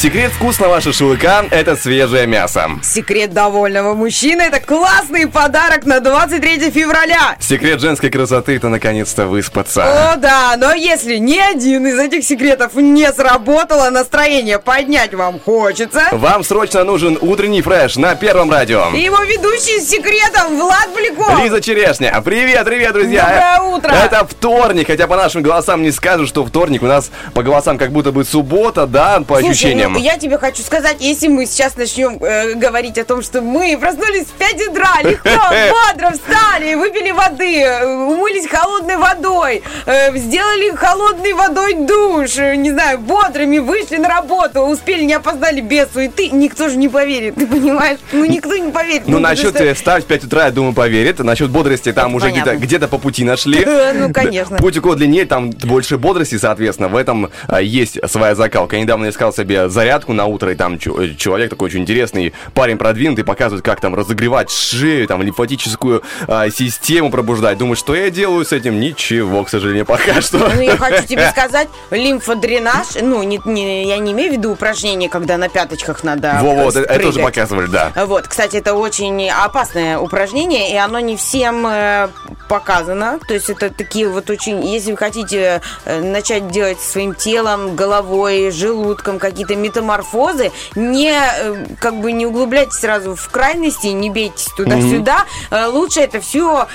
Секрет вкусного шашлыка – это свежее мясо. Секрет довольного мужчины – это классный подарок на 23 февраля. Секрет женской красоты – это наконец-то выспаться. О, да, но если ни один из этих секретов не сработало, настроение поднять вам хочется. Вам срочно нужен утренний фреш на Первом радио. И его ведущий с секретом Влад Поляков. Лиза Черешня. Привет, привет, друзья. Доброе утро. Это вторник, хотя по нашим голосам не скажу, что вторник. У нас по голосам как будто бы суббота, да, по Слушай, ощущениям. Ну, я тебе хочу сказать, если мы сейчас начнем э, говорить о том, что мы проснулись в 5 утра, легко, бодро встали, выпили воды, э, умылись холодной водой, э, сделали холодной водой душ, э, не знаю, бодрыми вышли на работу, успели, не опоздали без суеты, никто же не поверит, ты понимаешь? Ну, никто не поверит. Ну, потому насчет что- э, встать в 5 утра, я думаю, поверит. Насчет бодрости там Это уже где-то понятно. где по пути нашли. Ну, конечно. Путь у кого длиннее, там больше бодрости, соответственно. В этом а, есть своя закалка. Я недавно искал себе зарядку на утро, и там э, человек такой очень интересный, парень продвинутый, показывает, как там разогревать шею, там лимфатическую а, систему пробуждать. Думаю, что я делаю с этим? Ничего, к сожалению, пока что. Ну, я хочу тебе сказать, лимфодренаж, ну, не, не- я не имею в виду упражнения, когда на пяточках надо Во, вот, э, это тоже показывали, да. Вот, кстати, это очень опасное упражнение, и оно не всем э, показано. То есть это такие вот очень... Если вы хотите э, начать делать своим телом, головой, желудком какие-то метаморфозы, не э, как бы не углубляйтесь сразу в крайности, не бейтесь туда-сюда. Э, Лучше это все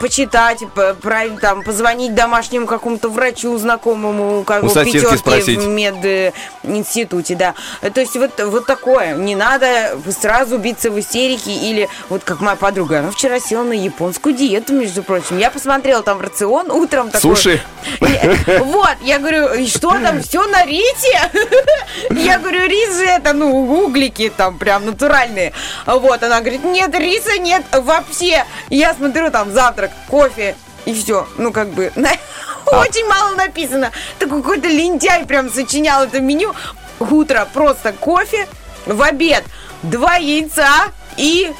почитать, п- про- там, позвонить домашнему какому-то врачу знакомому, как У в пятерке спросить. в мединституте, да. Э, То есть вот, вот такое. Не надо сразу биться в истерике или вот как моя подруга, она вчера села на японскую диету, между прочим. Я посмотрела там рацион утром. такой- Суши. Вот, я говорю, что там, все на рите? Я говорю, рис же это, ну, углики там прям натуральные. Вот, она говорит, нет, риса нет вообще. Я смотрю, там завтрак, кофе и все. Ну, как бы, очень мало написано. Такой какой-то лентяй прям сочинял это меню. Утро просто кофе, в обед два яйца и,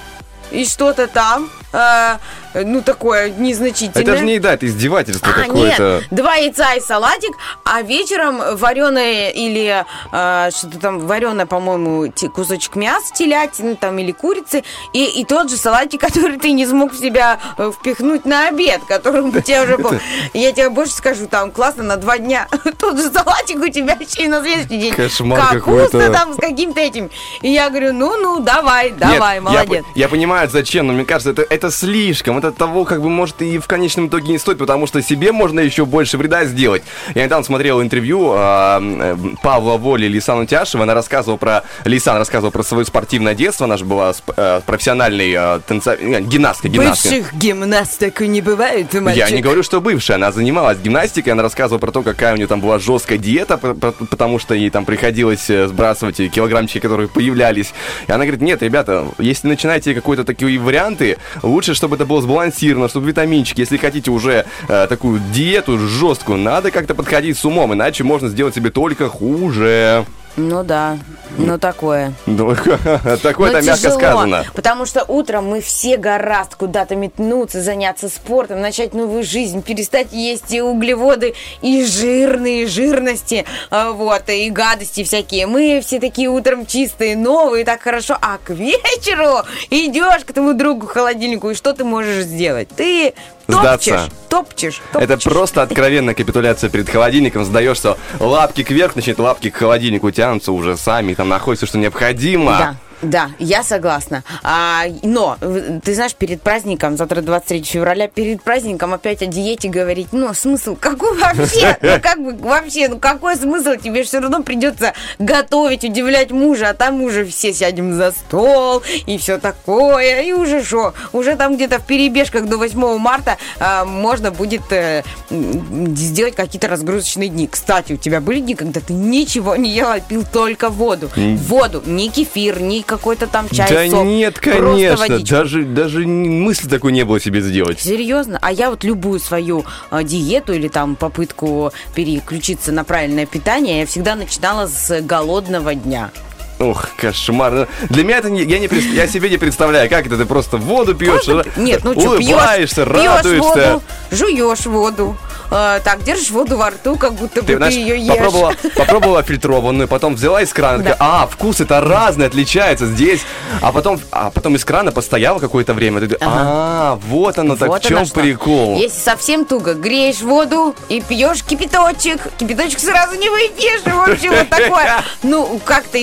и что-то там. Э, ну, такое незначительное. Это же не еда, это издевательство А, какое-то. нет, два яйца и салатик, а вечером вареное или э, что-то там вареное, по-моему, кусочек мяса, телятины там или курицы, и, и тот же салатик, который ты не смог в себя э, впихнуть на обед, которым у тебя уже был. Я тебе больше скажу, там классно на два дня тот же салатик у тебя еще и на следующий день. Кошмар вкусно там с каким-то этим. И я говорю, ну-ну, давай, давай, Нет, молодец. Я, я понимаю, зачем, но мне кажется, это, это слишком. Это того, как бы, может, и в конечном итоге не стоит, потому что себе можно еще больше вреда сделать. Я недавно смотрел интервью э, Павла Воли Лисану Тяшева. Она рассказывала про... Лисан рассказывала про свое спортивное детство. Она же была э, профессиональной э, танца... э, гимнастка. гимнастка. Бывших гимнасток не бывает, мальчик. Я не говорю, что бывшая, она занималась гимнастикой, она рассказывала про то, какая у нее там была жесткая диета, потому что ей там приходилось э, сбрасывать килограммчики, которые появлялись. И она говорит, нет, ребята, если начинаете какой-то такие варианты, лучше, чтобы это было сбалансировано, чтобы витаминчики. Если хотите уже э, такую диету жесткую, надо как-то подходить с умом, иначе можно сделать себе только хуже. Ну да, ну такое. Ну, Такое это мягко тяжело, сказано. Потому что утром мы все гораздо куда-то метнуться, заняться спортом, начать новую жизнь, перестать есть и углеводы, и жирные жирности, а, вот, и гадости всякие. Мы все такие утром чистые, новые, так хорошо. А к вечеру идешь к твоему другу холодильнику, и что ты можешь сделать? Ты Сдаться. топчешь, Это топчешь. просто откровенная капитуляция перед холодильником. Сдаешься лапки кверх, значит, лапки к холодильнику тянутся уже сами, там находится, что необходимо. Да. Да, я согласна. А, но, ты знаешь, перед праздником, завтра 23 февраля, перед праздником опять о диете говорить, ну, смысл какой вообще? Ну, как бы вообще, ну, какой смысл? Тебе все равно придется готовить, удивлять мужа, а там уже все сядем за стол и все такое, и уже что? Уже там где-то в перебежках до 8 марта а, можно будет э, сделать какие-то разгрузочные дни. Кстати, у тебя были дни, когда ты ничего не ел, а пил только воду? Воду, ни кефир, ни какой-то там чай, да сок. нет, конечно. Даже, даже мысли такой не было себе сделать. Серьезно? А я вот любую свою э, диету или там попытку переключиться на правильное питание, я всегда начинала с голодного дня. Ох, кошмар. Ну, Для меня это не, я, не, я себе не представляю, как это ты просто воду пьешь, Просто- Нет, ну что, улыбаешься, пьешь, пьешь радуешься. воду, жуешь воду, э, так, держишь воду во рту, как будто бы Ты, ты, знаешь, ее ешь. попробовала, попробовала фильтрованную, потом взяла из крана, Да. такая, а, вкус это разный, отличается здесь, а потом, а потом из крана постояла какое-то время, ты а, вот оно так, Вот в чем прикол? Если совсем туго, греешь воду и пьешь кипяточек. Кипяточек сразу не выпьешь, в общем, вот такое. Ну, как-то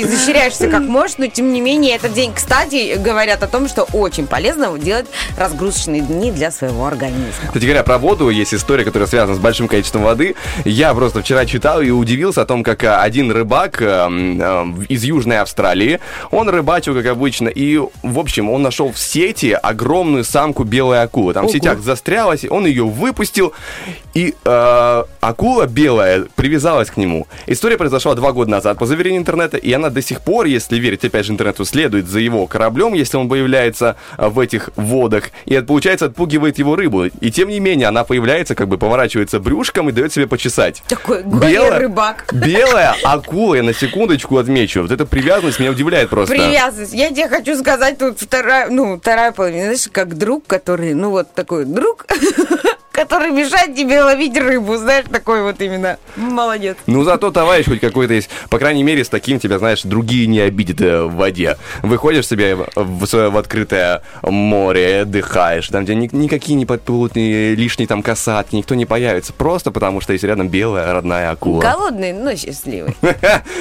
изощряешься как можешь, но тем не менее этот день, кстати, говорят о том, что очень полезно делать разгрузочные дни для своего организма. Кстати говоря, про воду есть история, которая связана с большим количеством воды. Я просто вчера читал и удивился о том, как а, один рыбак э, э, из Южной Австралии, он рыбачил, как обычно, и, в общем, он нашел в сети огромную самку белой акулы. Там в Ого. сетях застрялась, он ее выпустил, и э, акула белая привязалась к нему. История произошла два года назад, по заверению интернета, и она до сих пор, если верить, опять же, интернету, следует за его кораблем, если он появляется а, в этих водах, и, получается, отпугивает его рыбу. И, тем не менее, она появляется, как бы поворачивается брюшком и дает себе почесать. Такой голый рыбак. Белая акула, я на секундочку отмечу. Вот эта привязанность меня удивляет просто. Привязанность. Я тебе хочу сказать, тут вторая, ну, вторая половина, знаешь, как друг, который, ну, вот такой друг, который мешает тебе ловить рыбу, знаешь, такой вот именно. Молодец. Ну, зато товарищ хоть какой-то есть. По крайней мере, с таким тебя, знаешь, другие не обидят э, в воде. Выходишь себе в, в в открытое море, отдыхаешь, там, где ни- никакие не подплывут, ни лишние там касатки, никто не появится. Просто потому, что есть рядом белая родная акула. Голодный, но счастливый.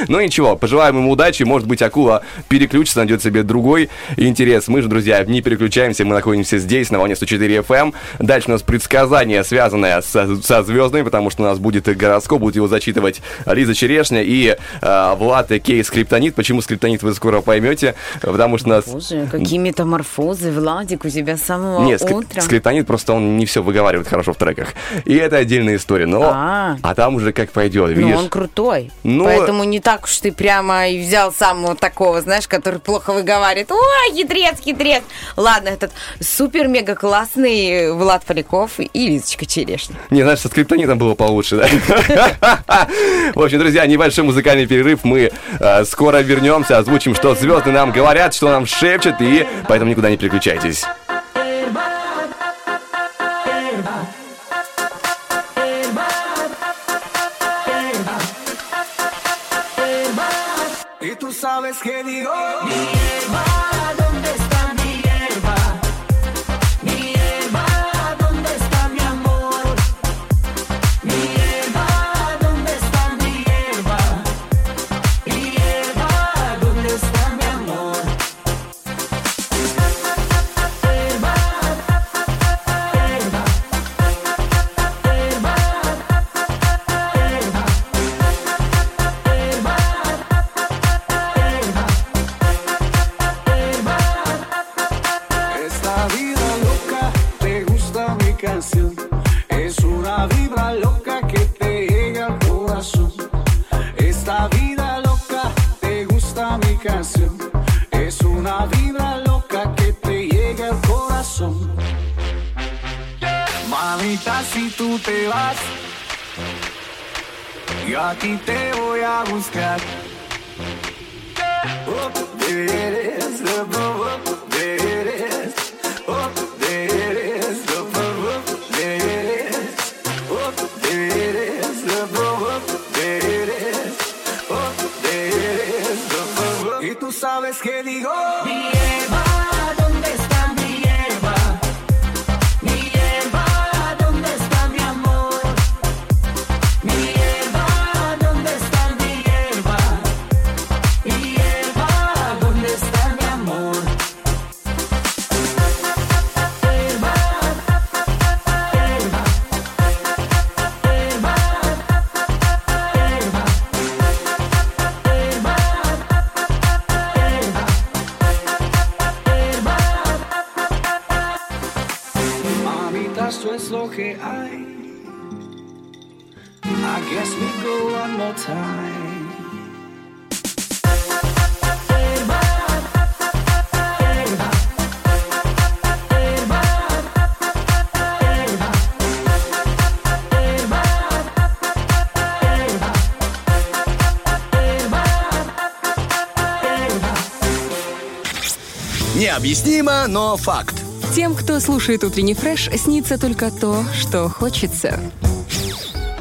Ну ничего, пожелаем ему удачи. Может быть, акула переключится, найдет себе другой интерес. Мы же, друзья, не переключаемся, мы находимся здесь, на волне 104 FM. Дальше у нас предсказание, связанное со, со звездами, потому что у нас будет и гороскоп, будет его зачитывать Лиза Черешня и э, Влад Кей Скриптонит. Почему Скриптонит вы скоро поймете, потому что у нас... Боже, какие метаморфозы, Владик, у тебя с самого Нет, скрип- утра. скриптонит просто он не все выговаривает хорошо в треках. И это отдельная история. Но, А. а там уже как пойдет, Ну, видишь? он крутой. Ну, Поэтому не так уж ты прямо и взял самого такого, знаешь, который плохо выговаривает. Ой, хитрец, хитрец. Ладно, этот супер-мега классный Влад Поляков и Лизочка Черешня. Не, знаешь, со скриптонитом было получше, да? В общем, друзья, небольшой музыкальный перерыв. Мы э, скоро вернемся, озвучим, что звезды нам говорят, что нам шепчут, и поэтому никуда не переключайтесь. Y tú sabes que digo. Si tú te vas, yo aquí te voy a buscar. Oh, there it is, oh, oh, there it is. Is, oh, there it is. Oh, oh. Y tú sabes que digo. Que hay. I guess we go one more time. Необъяснимо, но факт. Тем, кто слушает утренний фреш, снится только то, что хочется.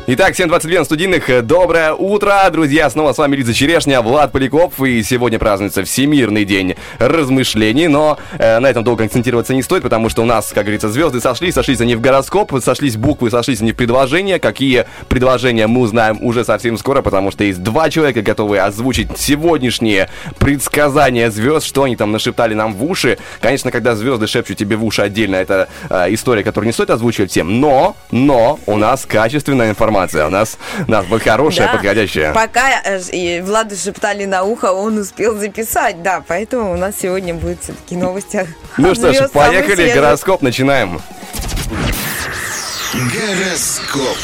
Итак, 7.22 на студийных. Доброе утро, друзья. Снова с вами Лиза Черешня, Влад Поляков. И сегодня празднуется Всемирный день размышлений. Но э, на этом долго акцентироваться не стоит, потому что у нас, как говорится, звезды сошлись. Сошлись они в гороскоп, сошлись буквы, сошлись они в предложения. Какие предложения мы узнаем уже совсем скоро, потому что есть два человека, готовые озвучить сегодняшние предсказания звезд, что они там нашептали нам в уши. Конечно, когда звезды шепчут тебе в уши отдельно, это э, история, которую не стоит озвучивать всем. Но, но у нас качественная информация. У нас, у нас будет хорошая, Да. подходящая. Пока э, Владу шептали на ухо, он успел записать, да, поэтому у нас сегодня будет все-таки новости. Ну что ж, поехали, гороскоп начинаем. Гороскоп.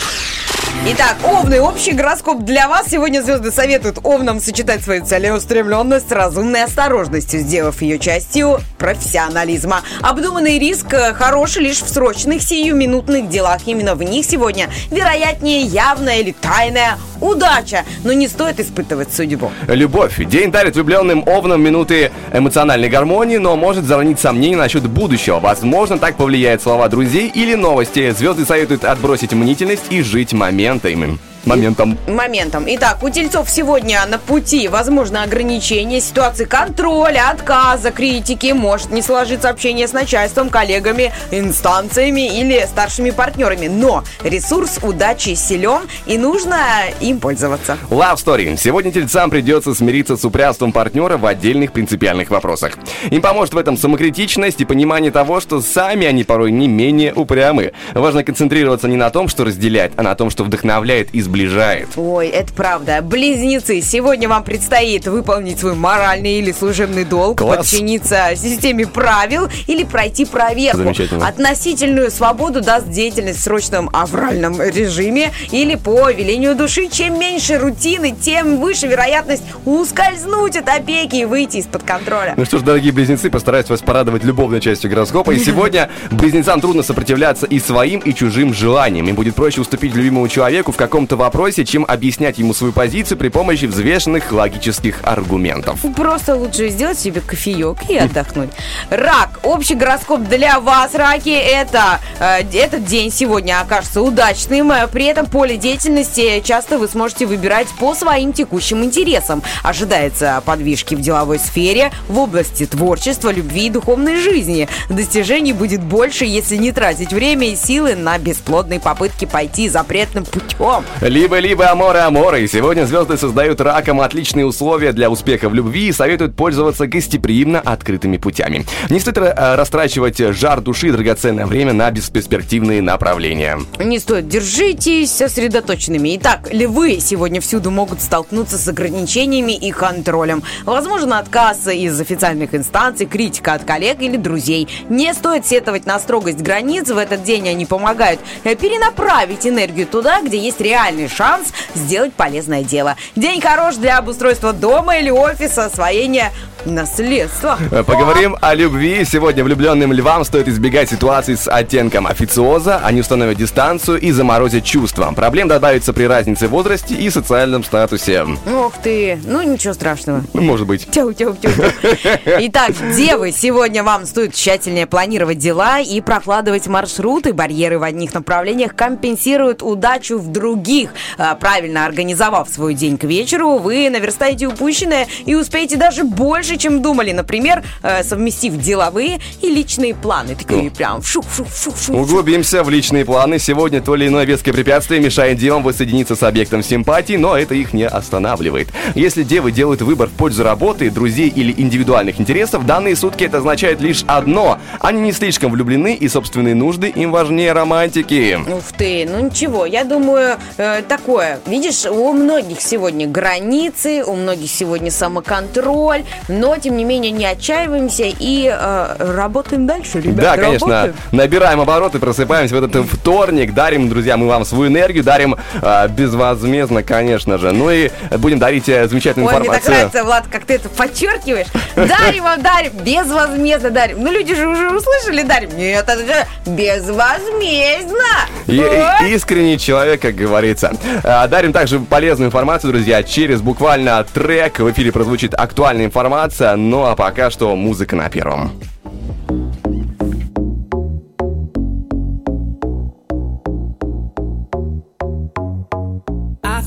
Итак, Овны, общий гороскоп для вас. Сегодня звезды советуют Овнам сочетать свою целеустремленность с разумной осторожностью, сделав ее частью профессионализма. Обдуманный риск э, хороший лишь в срочных сиюминутных делах. Именно в них сегодня вероятнее явная или тайная удача. Но не стоит испытывать судьбу. Любовь. День дарит влюбленным овнам минуты эмоциональной гармонии, но может заронить сомнения насчет будущего. Возможно, так повлияет слова друзей или новости. Звезды советуют отбросить мнительность и жить 80 aí mesmo. Моментом. моментом. Итак, у тельцов сегодня на пути возможно ограничение ситуации контроля, отказа, критики, может не сложиться общение с начальством, коллегами, инстанциями или старшими партнерами. Но ресурс удачи силен и нужно им пользоваться. Love Story. Сегодня тельцам придется смириться с упрямством партнера в отдельных принципиальных вопросах. Им поможет в этом самокритичность и понимание того, что сами они порой не менее упрямы. Важно концентрироваться не на том, что разделяет, а на том, что вдохновляет и сближает. Ой, это правда. Близнецы, сегодня вам предстоит выполнить свой моральный или служебный долг, Класс. подчиниться системе правил или пройти проверку. Относительную свободу даст деятельность в срочном авральном режиме или по велению души. Чем меньше рутины, тем выше вероятность ускользнуть от опеки и выйти из-под контроля. Ну что ж, дорогие близнецы, постараюсь вас порадовать любовной частью гороскопа. И сегодня близнецам трудно сопротивляться и своим, и чужим желаниям. Им будет проще уступить любимому человеку в каком-то вопросе, чем объяснять ему свою позицию при помощи взвешенных логических аргументов. Просто лучше сделать себе кофеек и отдохнуть. Рак. Общий гороскоп для вас, раки, это э, этот день сегодня окажется удачным. Э, При этом поле деятельности часто вы сможете выбирать по своим текущим интересам. Ожидается подвижки в деловой сфере, в области творчества, любви и духовной жизни. Достижений будет больше, если не тратить время и силы на бесплодные попытки пойти запретным путем. Либо-либо аморы аморы. Сегодня звезды создают раком отличные условия для успеха в любви и советуют пользоваться гостеприимно открытыми путями. Не стоит э, растрачивать жар души и драгоценное время на бесперспективные направления. Не стоит, держитесь сосредоточенными. Итак, львы сегодня всюду могут столкнуться с ограничениями и контролем. Возможно, отказ из официальных инстанций, критика от коллег или друзей. Не стоит сетовать на строгость границ. В этот день они помогают перенаправить энергию туда, где есть реальный шанс сделать полезное дело. День хорош для обустройства дома или офиса, освоения наследства. Э, Поговорим о любви. Сегодня влюбленным львам стоит избегать ситуаций с оттенком официоза. Они установят дистанцию и заморозят чувства. Проблем добавится при разнице в возрасте и социальном статусе. Ох ты, ну ничего страшного. Ну, Может быть. Тяу, тяу, тяу. Итак, девы, сегодня вам стоит тщательнее планировать дела и прокладывать маршруты. Барьеры в одних направлениях компенсируют удачу в других. А, Правильно организовав свой день к вечеру, вы наверстаете упущенное и успеете даже больше, чем думали. Например, э, совместив деловые и личные планы. Такие прям шу-шу-шу-шу. Углубимся в личные планы. Сегодня то или иное веское препятствие мешает девам воссоединиться с объектом симпатии, но это их не останавливает. Если девы делают выбор в пользу работы, друзей или индивидуальных интересов, данные сутки это означает лишь одно. Они не слишком влюблены и собственные нужды им важнее романтики. Ух ты, ну ничего, я думаю, э, такое. Видишь, у многих сегодня границы, у многих сегодня самоконтроль, Но, тем не менее, не отчаиваемся и э, работаем дальше, ребята. Да, конечно, работаем. набираем обороты, просыпаемся в этот вторник, дарим, друзья, мы вам свою энергию, дарим э, безвозмездно, конечно же. Ну и будем дарить э, замечательную Ой, мне так информацию. нравится, Влад, как ты это подчеркиваешь. Дарим вам, дарим, безвозмездно дарим. Ну, люди же уже услышали, дарим. Нет, это же безвозмездно. И- искренний человек, как говорится. А, Дарим также полезную информацию, друзья. Через буквально трек в эфире прозвучит актуальная информация. Ну а пока что музыка на первом.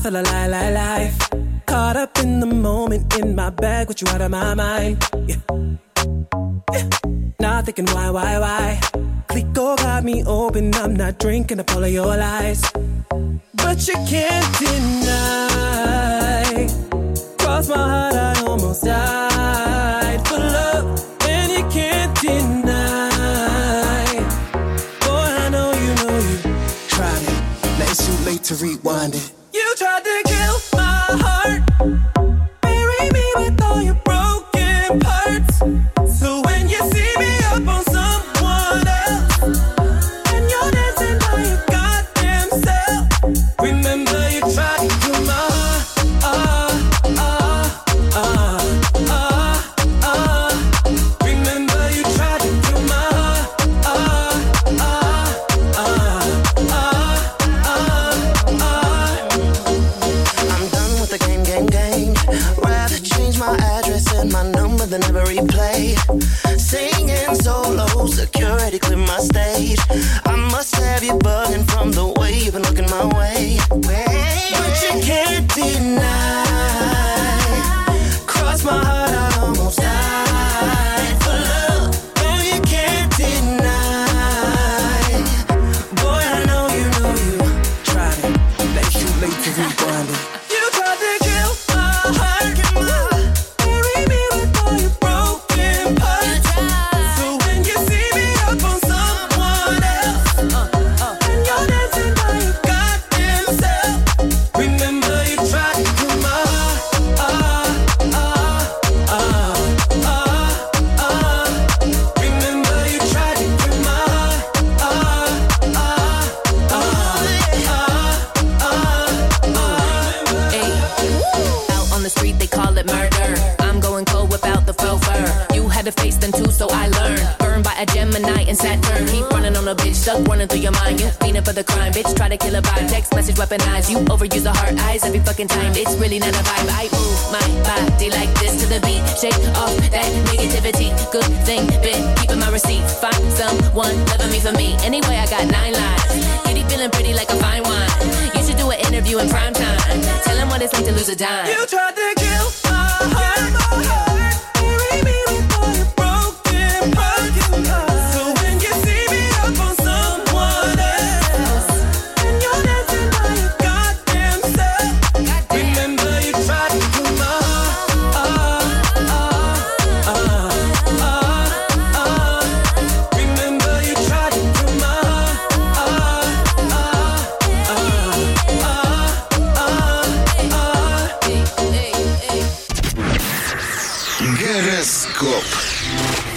Feel a lie, life. Caught up in the moment, in my bag, with you out of my mind. Yeah. Yeah. Not thinking why, why, why. Clico got me open, I'm not drinking up all of your lies. But you can't deny. Cross my heart, I almost died for love, and you can't deny. Boy, I know you know you tried it. Now it's too late to rewind it. Saturn. Keep running on a bitch, stuck running through your mind. You fiending for the crime, bitch. Try to kill a vibe. Text message weaponized. You overuse the heart eyes every fucking time. It's really not a vibe. I move my body like this to the beat. Shake off that negativity. Good thing, been keeping my receipts. Find someone loving me for me. Anyway, I got nine lives. Kitty feeling pretty like a fine wine. You should do an interview in prime time. Tell him what it's like to lose a dime. You tried to kill my heart.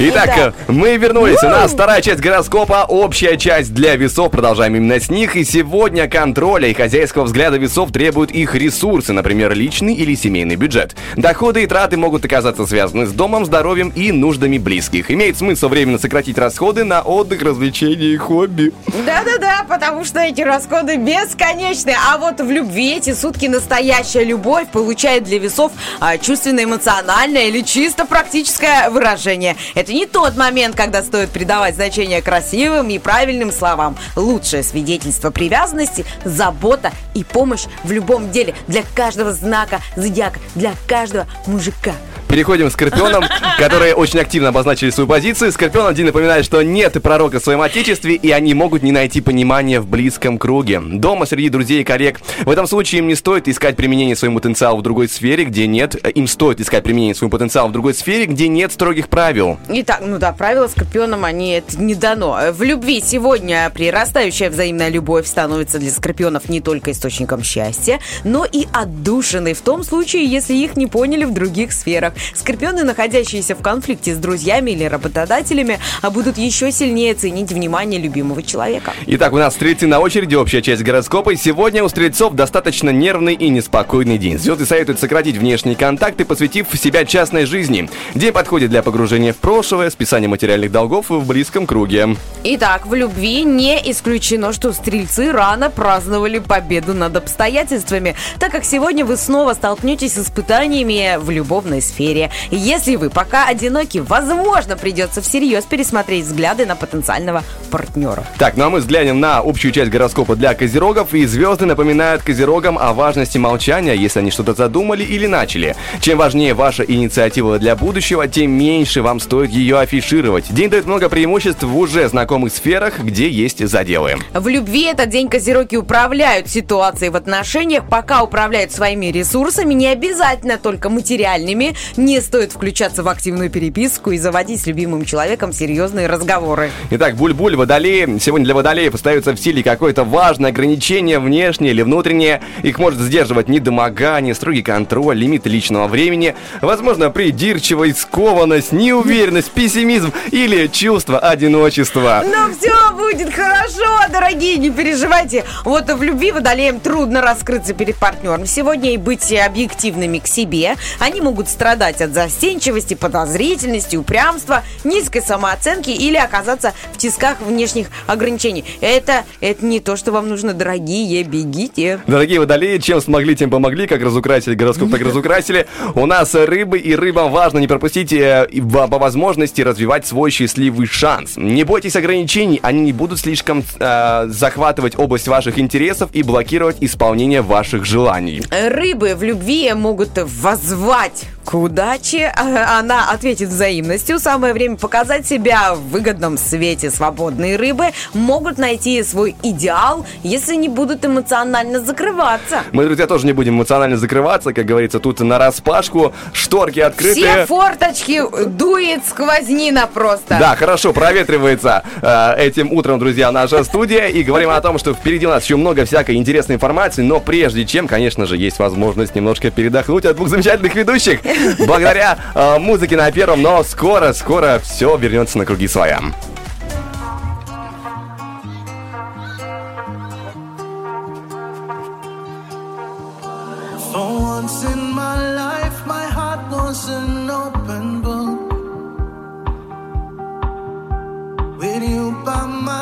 Итак, Итак. мы вернулись. У нас вторая часть гороскопа, общая часть для весов. Продолжаем именно с них. И сегодня контроля и хозяйского взгляда весов требуют их ресурсы, например, личный или семейный бюджет. Доходы и траты могут оказаться связаны с домом, здоровьем и нуждами близких. Имеет смысл временно сократить расходы на отдых, развлечения и хобби. Да-да-да, потому что эти расходы бесконечны. А вот в любви эти сутки настоящая любовь получает для весов а, чувственно-эмоциональное или чисто практическое выражение. Это не тот момент, когда стоит придавать значение красивым и правильным словам. Лучшее свидетельство привязанности – забота и помощь в любом деле для каждого знака зодиака, для каждого мужика. Переходим к скорпионам, которые очень активно обозначили свою позицию. Скорпион один напоминает, что нет пророка в своем отечестве, и они могут не найти понимания в близком круге. Дома, среди друзей и коллег. В этом случае им не стоит искать применение своему потенциалу в другой сфере, где нет... э, Им стоит искать применение своему потенциалу в другой сфере, где нет строгих правил. Итак, ну да, правила скорпионам, они это не дано. В любви сегодня прирастающая взаимная любовь становится для скорпионов не только источником счастья, но и отдушиной в том случае, если их не поняли в других сферах. Скорпионы, находящиеся в конфликте с друзьями или работодателями, а будут еще сильнее ценить внимание любимого человека. Итак, у нас стрельцы на очереди, общая часть гороскопа. И Сегодня у стрельцов достаточно нервный и неспокойный день. Звезды советуют сократить внешние контакты, посвятив себя частной жизни. День подходит для погружения в прошлое, списания материальных долгов в близком круге. Итак, в любви не исключено, что стрельцы рано праздновали победу над обстоятельствами, так как сегодня вы снова столкнетесь с испытаниями в любовной сфере. Если вы пока одиноки, возможно, придется всерьез пересмотреть взгляды на потенциального партнера. Так, ну а мы взглянем на общую часть гороскопа для козерогов, и звезды напоминают козерогам о важности молчания, если они что-то задумали или начали. Чем важнее ваша инициатива для будущего, тем меньше вам стоит ее афишировать. День дает много преимуществ в уже знакомых сферах, где есть заделы. В любви этот день козероги управляют ситуацией в отношениях, пока управляют своими ресурсами, не обязательно только материальными, не стоит включаться в активную переписку и заводить с любимым человеком серьезные разговоры. Итак, буль-буль, водолеи. Сегодня для водолеев остается в силе какое-то важное ограничение, внешнее или внутреннее. Их может сдерживать недомогание, строгий контроль, лимит личного времени, возможно, придирчивость, скованность, неуверенность, пессимизм или чувство одиночества. Но все будет хорошо, дорогие, не переживайте. Вот в любви водолеям трудно раскрыться перед партнером сегодня и быть объективными к себе. Они могут страдать от застенчивости, подозрительности, упрямства, низкой самооценки или оказаться в тисках внешних ограничений. Это, это не то, что вам нужно, дорогие, бегите. Дорогие водолеи, чем смогли, тем помогли, как разукрасили гороскоп, так разукрасили. У нас рыбы, и рыбам важно не пропустить э, по по возможности развивать свой счастливый шанс. Не бойтесь ограничений, они не будут слишком э, захватывать область ваших интересов и блокировать исполнение ваших желаний. Рыбы в любви могут воззвать к удаче. Она ответит взаимностью. Самое время показать себя в выгодном свете. Свободные рыбы могут найти свой идеал, если не будут эмоционально закрываться. Мы, друзья, тоже не будем эмоционально закрываться, как говорится, тут на распашку, шторки открыты. Все форточки дует сквознина просто. Да, хорошо, проветривается э, этим утром, друзья, наша студия. И говорим о том, что впереди у нас еще много всякой интересной информации. Но прежде чем, конечно же, есть возможность немножко передохнуть от двух замечательных ведущих. Благодаря э, музыке на первом. Но скоро, скоро все вернется на круги своя.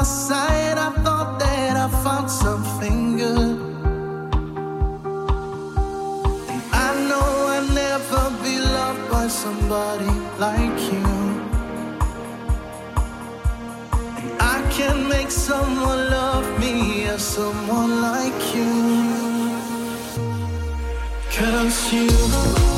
Side, I thought that I found something good. Somebody like you. And I can make someone love me as someone like you. Cause you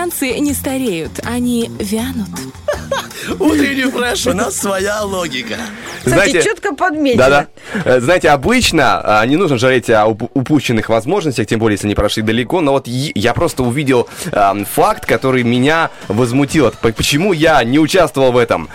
Вегетарианцы не стареют, они вянут. Утренний фреш, у нас своя логика. Кстати, четко подметила. Да-да. Э, Знаете, обычно а, не нужно жалеть о уп- упущенных возможностях, тем более, если они прошли далеко, но вот я просто увидел ам, факт, который меня возмутил. Почему я не участвовал в этом?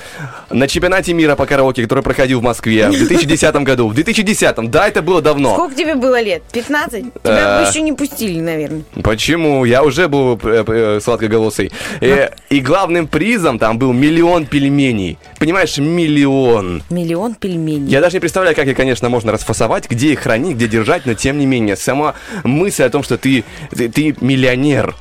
На чемпионате мира по караоке, который проходил в Москве в 2010 году. В 2010, да, это было давно. Сколько тебе было лет? 15? Тебя Э. бы еще не пустили, наверное. Почему? Я уже был э, э, сладкоголосый. Э, и главным призом там был миллион пельменей. Понимаешь, миллион. Миллион пельменей. Я даже не представляю, как их, конечно, можно расфасовать, где их хранить, где держать, но тем не менее, сама мысль о том, что ты, ты, ты миллионер.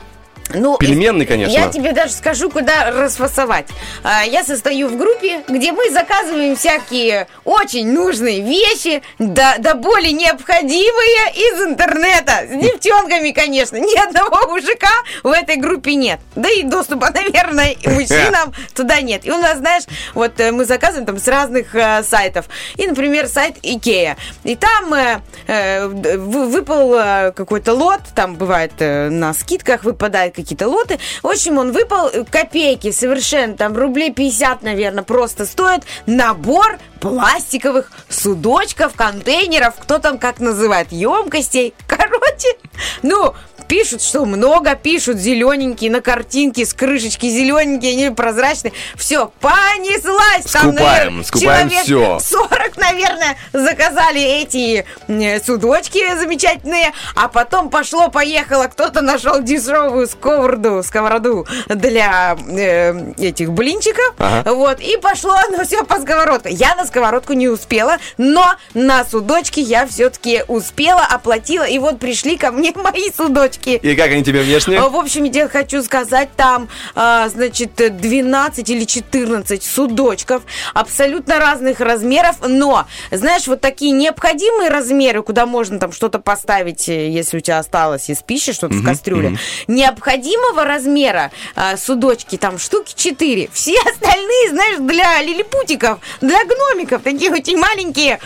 Ну, Пельменный, конечно. Я тебе даже скажу, куда расфасовать. А, Я состою в группе, где мы заказываем всякие очень нужные вещи, да, да более необходимые из интернета. С девчонками, конечно. Ни одного мужика в этой группе нет. Да и доступа, наверное, и мужчинам туда нет. И у нас, знаешь, вот э, мы заказываем там с разных э, сайтов. И, например, сайт Икея. И там э, э, вы- выпал э, какой-то лот, там бывает э, на скидках выпадают какие-то лоты. В общем, он выпал э, копейки совершенно, там рублей 50, наверное, просто стоит набор пластиковых судочков, контейнеров, кто там как называет, емкостей. Короче, ну, пишут, что много, пишут зелененькие на картинке с крышечки зелененькие, они прозрачные. Все, понеслась. Там, Скупаем, наверное, скупаем всё. 40, наверное, заказали эти судочки замечательные, а потом пошло-поехало, кто-то нашел дешевую сковороду, сковороду для э, этих блинчиков, Ага. вот, и пошло оно все по сковородке. Я на сковородку не успела, но на судочки я все-таки успела, оплатила, и вот пришли ко мне мои судочки. И как они тебе внешне? А, В общем, я хочу сказать, там, а, значит, 12 или 14 судочков абсолютно разных размеров, но, знаешь, вот такие необходимые размеры, куда можно там что-то поставить, э, если у тебя осталось из пищи, что-то в кастрюле, необходимого размера а, судочки, там, штуки 4. Все остальные, знаешь, для лилипутиков, для гномиков, такие очень маленькие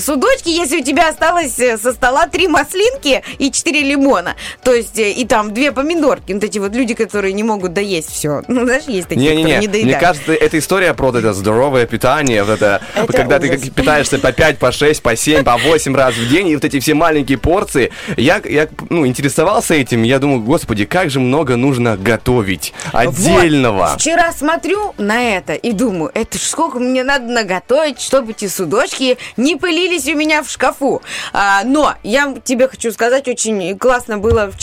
судочки, если у тебя осталось э, со стола три маслинки и 4 лимона, то есть э, и там две помидорки, вот эти вот люди, которые не могут доесть все. Ну, знаешь, есть такие, Не-не-не, которые не мне доедают. кажется, эта история про это здоровое питание, вот это, Это когда ты ужас. как питаешься по 5, по 6, по 7, по 8 раз в день, и вот эти все маленькие порции. Я, я ну, интересовался этим, я думаю, господи, как же много нужно готовить отдельного. Вот. Вчера смотрю на это и думаю, это ж сколько мне надо наготовить, чтобы эти судочки не пылились у меня в шкафу. А, но я тебе хочу сказать, очень классно было вчера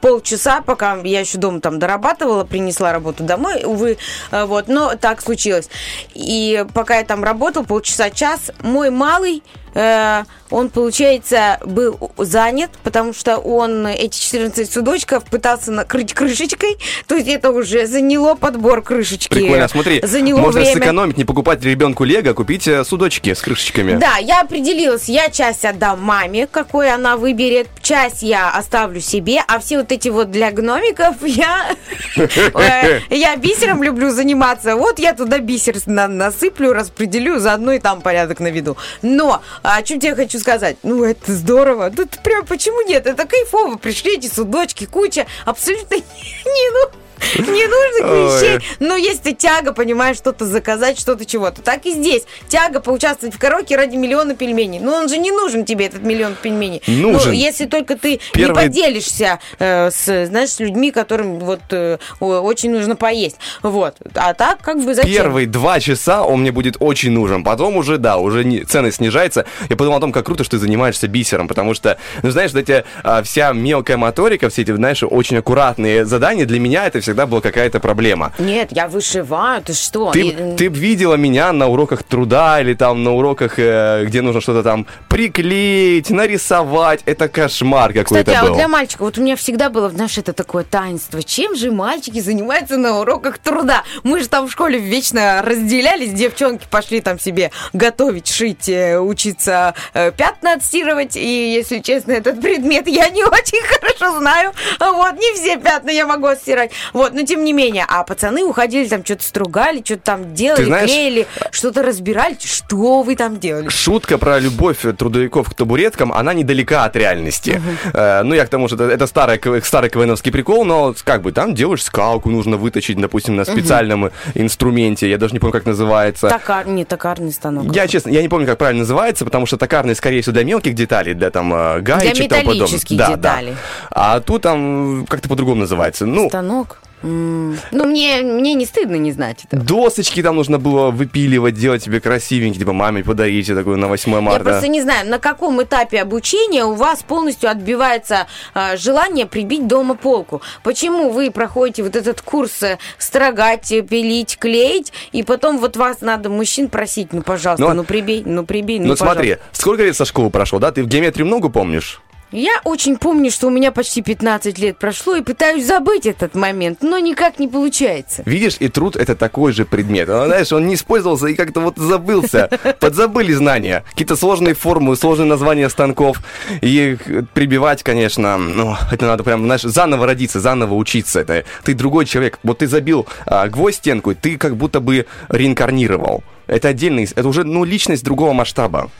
полчаса, пока я еще дома там дорабатывала, принесла работу домой, увы, а, вот, но так случилось. И пока я там работал, полчаса, час, мой малый э, он, получается, был занят, потому что он эти 14 судочков пытался накрыть крышечкой, то есть это уже заняло подбор крышечки. Прикольно, смотри, заняло можно время. сэкономить, не покупать ребенку лего, а купить э, судочки с крышечками. Да, я определилась, я часть отдам маме, какой она выберет, часть я оставлю себе, а все вот эти вот для гномиков я, э, я бисером люблю заниматься, вот я туда бисер на- насыплю, распределю, заодно и там порядок наведу. Но, а чем тебе хочу сказать? Ну, это здорово, тут прям почему нет, это кайфово, пришли эти судочки, куча. Абсолютно не, ну, ненужных Ой. вещей, но есть и тяга, понимаешь, что-то заказать, что-то чего-то. Так и здесь. Тяга поучаствовать в караоке ради миллиона пельменей. Но он же не нужен тебе, этот миллион пельменей. Нужен. Ну, если только ты Первый- не поделишься э, с, знаешь, с людьми, которым вот э, очень нужно поесть. Вот. А так, как бы зачем? Первые два часа он мне будет очень нужен. Потом уже, да, уже не, ценность снижается. Я подумал о том, как круто, что ты занимаешься бисером, потому что, ну, знаешь, вот эти, а, вся мелкая моторика, все эти, знаешь, очень аккуратные задания, для меня это всегда была какая-то проблема. Нет, я вышиваю, ты что? Ты, И- ты видела меня на уроках труда или там на уроках, э, где нужно что-то там приклеить, нарисовать. Это кошмар какой-то Кстати, а был. вот для мальчика, вот у меня всегда было, знаешь, это такое таинство. Чем же мальчики занимаются на уроках труда? Мы же там в школе вечно разделялись, девчонки пошли там себе готовить, шить, э, учиться э, пятна отстирывать. И, если честно, этот предмет я не очень хорошо знаю. Вот, не все пятна я могу отстирать. Вот, но тем не менее. А пацаны уходили, там что-то стругали, что-то там делали, знаешь- клеили, что-то разбирали. Что вы там делали? Шутка про любовь трудовиков к табуреткам, она недалека от реальности. Э, ну, я к тому, что это, это старый, старый КВНовский прикол, но как бы там делаешь скалку, нужно выточить, допустим, на специальном инструменте, я даже не помню, как называется. Токар, не токарный станок. Я, честно, я не помню, как правильно называется, потому что токарный, скорее всего, для мелких деталей, для там э, гаечек и тому подобное. Да, да. деталей. А тут там как-то по-другому называется. Ну, Станок. Ну, мне, мне не стыдно не знать этого. досочки там нужно было выпиливать, делать тебе красивенькие, типа маме подарите такую на 8 Я марта. просто не знаю, на каком этапе обучения у вас полностью отбивается а, желание прибить дома полку. Почему вы проходите вот этот курс э, строгать, э, пилить, клеить, и потом вот вас надо мужчин просить, ну, пожалуйста, Ну, ну, прибей, ну, прибей, ну, Ну смотри, пожалуйста». сколько лет со школы прошло, да? Ты в геометрии много помнишь? Я очень помню, что у меня почти 15 лет прошло, и пытаюсь забыть этот момент, но никак не получается. Видишь, и труд это такой же предмет. Он, знаешь, он не использовался и как-то вот забылся. Подзабыли знания. Какие-то сложные формулы, сложные названия станков. И их прибивать, конечно, ну, это надо прям, знаешь, заново родиться, заново учиться. Это ты другой человек. Вот ты забил а, гвоздь стенку, ты как будто бы реинкарнировал. Это отдельный, это уже, ну, личность другого масштаба.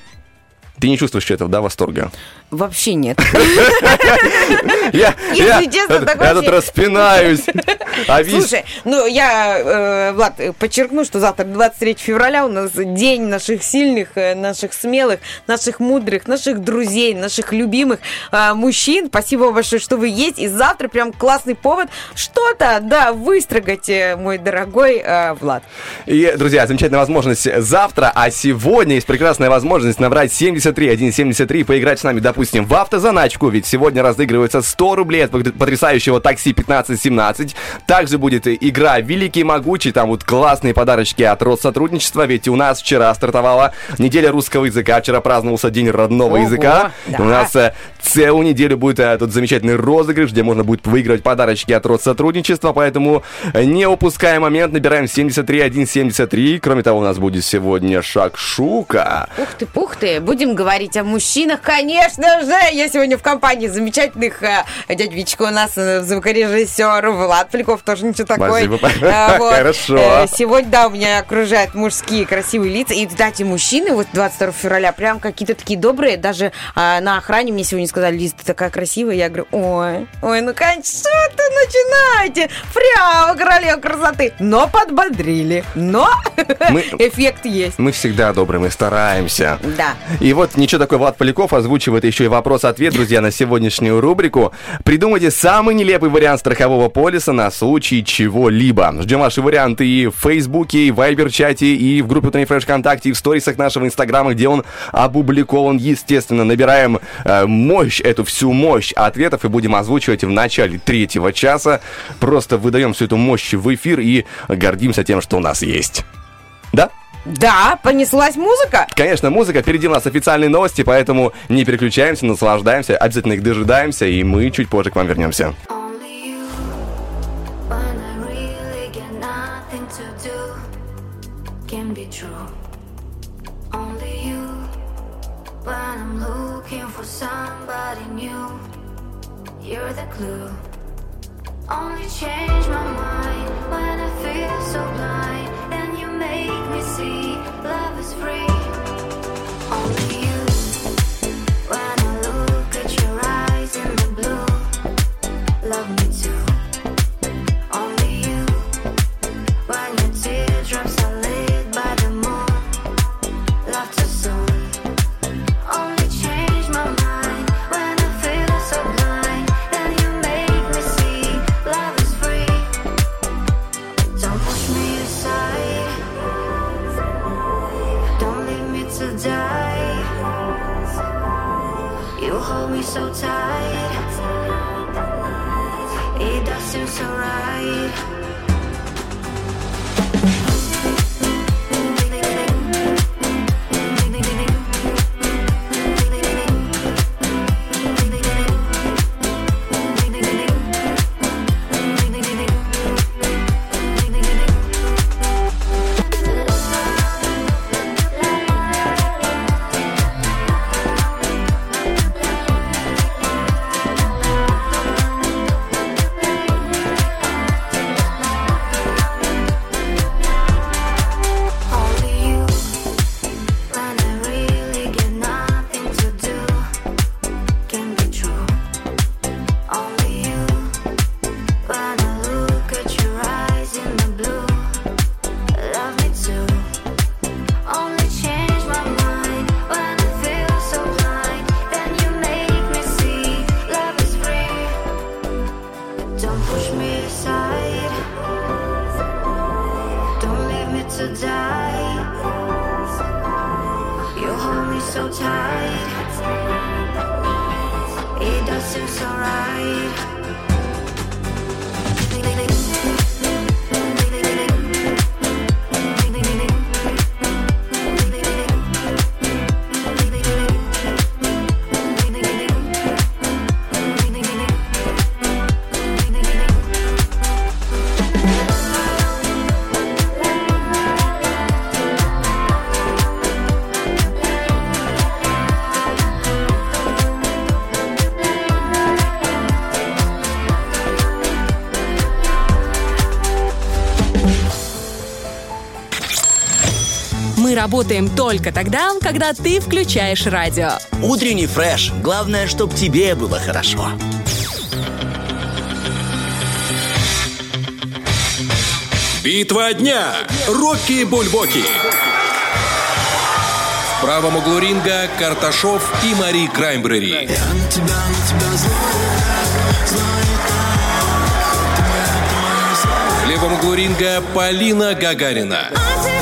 Ты не чувствуешь этого, да, восторга? Вообще нет. Я, я- честно, так я тут распинаюсь. А Слушай, ну я, э, Влад, подчеркну, что завтра 23 февраля у нас день наших сильных, э, наших смелых, наших мудрых, наших друзей, наших любимых э, мужчин. Спасибо большое, что вы есть. И завтра прям классный повод что-то, да, выстрогать, э, мой дорогой э, Влад. И, друзья, замечательная возможность завтра, а сегодня есть прекрасная возможность набрать 73 173 поиграть с нами, допустим, в автозаначку, ведь сегодня разыгрывается 100 рублей от потрясающего такси 1517. Также будет игра Великий Могучий, там вот классные подарочки от Россотрудничества, ведь у нас вчера стартовала неделя русского языка, вчера праздновался День родного Ого, языка. да. У нас э, целую неделю будет э, тот замечательный розыгрыш, где можно будет выиграть подарочки от Россотрудничества, поэтому э, не упускаем момент, набираем 73 173. Кроме того, у нас будет сегодня шакшука. Ух ты, пух ты, будем говорить о мужчинах, конечно же. Я сегодня в компании замечательных э, дядь Вичка у нас, э, звукорежиссер, Влад Поляков тоже ничего. Спасибо. Э, вот. Хорошо. Э, Сегодня, да, у меня окружают мужские красивые лица. И, кстати, мужчины вот 22 февраля прям какие-то такие добрые. Даже э, на охране мне сегодня сказали, Лиз, ты такая красивая. Я говорю, ой, ой, ну, конечно, ты начинаете? Прямо королева красоты. Но подбодрили. Но Мы- эффект есть. Мы всегда добрые, мы стараемся. Да. И вот ничего такой Влад Поляков озвучивает еще и вопрос-ответ, друзья, на сегодняшнюю рубрику. Придумайте самый нелепый вариант страхового полиса на случай чего-либо. Ждем ваши варианты и в Фейсбуке, и в Вайбер-чате, и в группе Утренний Фреш ВКонтакте, и в сторисах нашего Инстаграма, где он опубликован. Естественно, набираем э, мощь, эту всю мощь ответов и будем озвучивать в начале третьего часа. Просто выдаем всю эту мощь в эфир и гордимся тем, что у нас есть. Да? Да, понеслась музыка. Конечно, музыка, впереди у нас официальные новости, поэтому не переключаемся, наслаждаемся, обязательно их дожидаемся, и мы чуть позже к вам вернемся. Can be true. You're the clue. Only change my mind when I feel so blind, and you make me see love is free. Only you, when I look at your eyes in the blue love me so tight. It does seem so right. Работаем только тогда, когда ты включаешь радио. Утренний фреш. Главное, чтобы тебе было хорошо. Битва дня. Рокки Бульбоки. В правом углу ринга Карташов и Мари Краймбрери. В левом углу ринга Полина Гагарина. А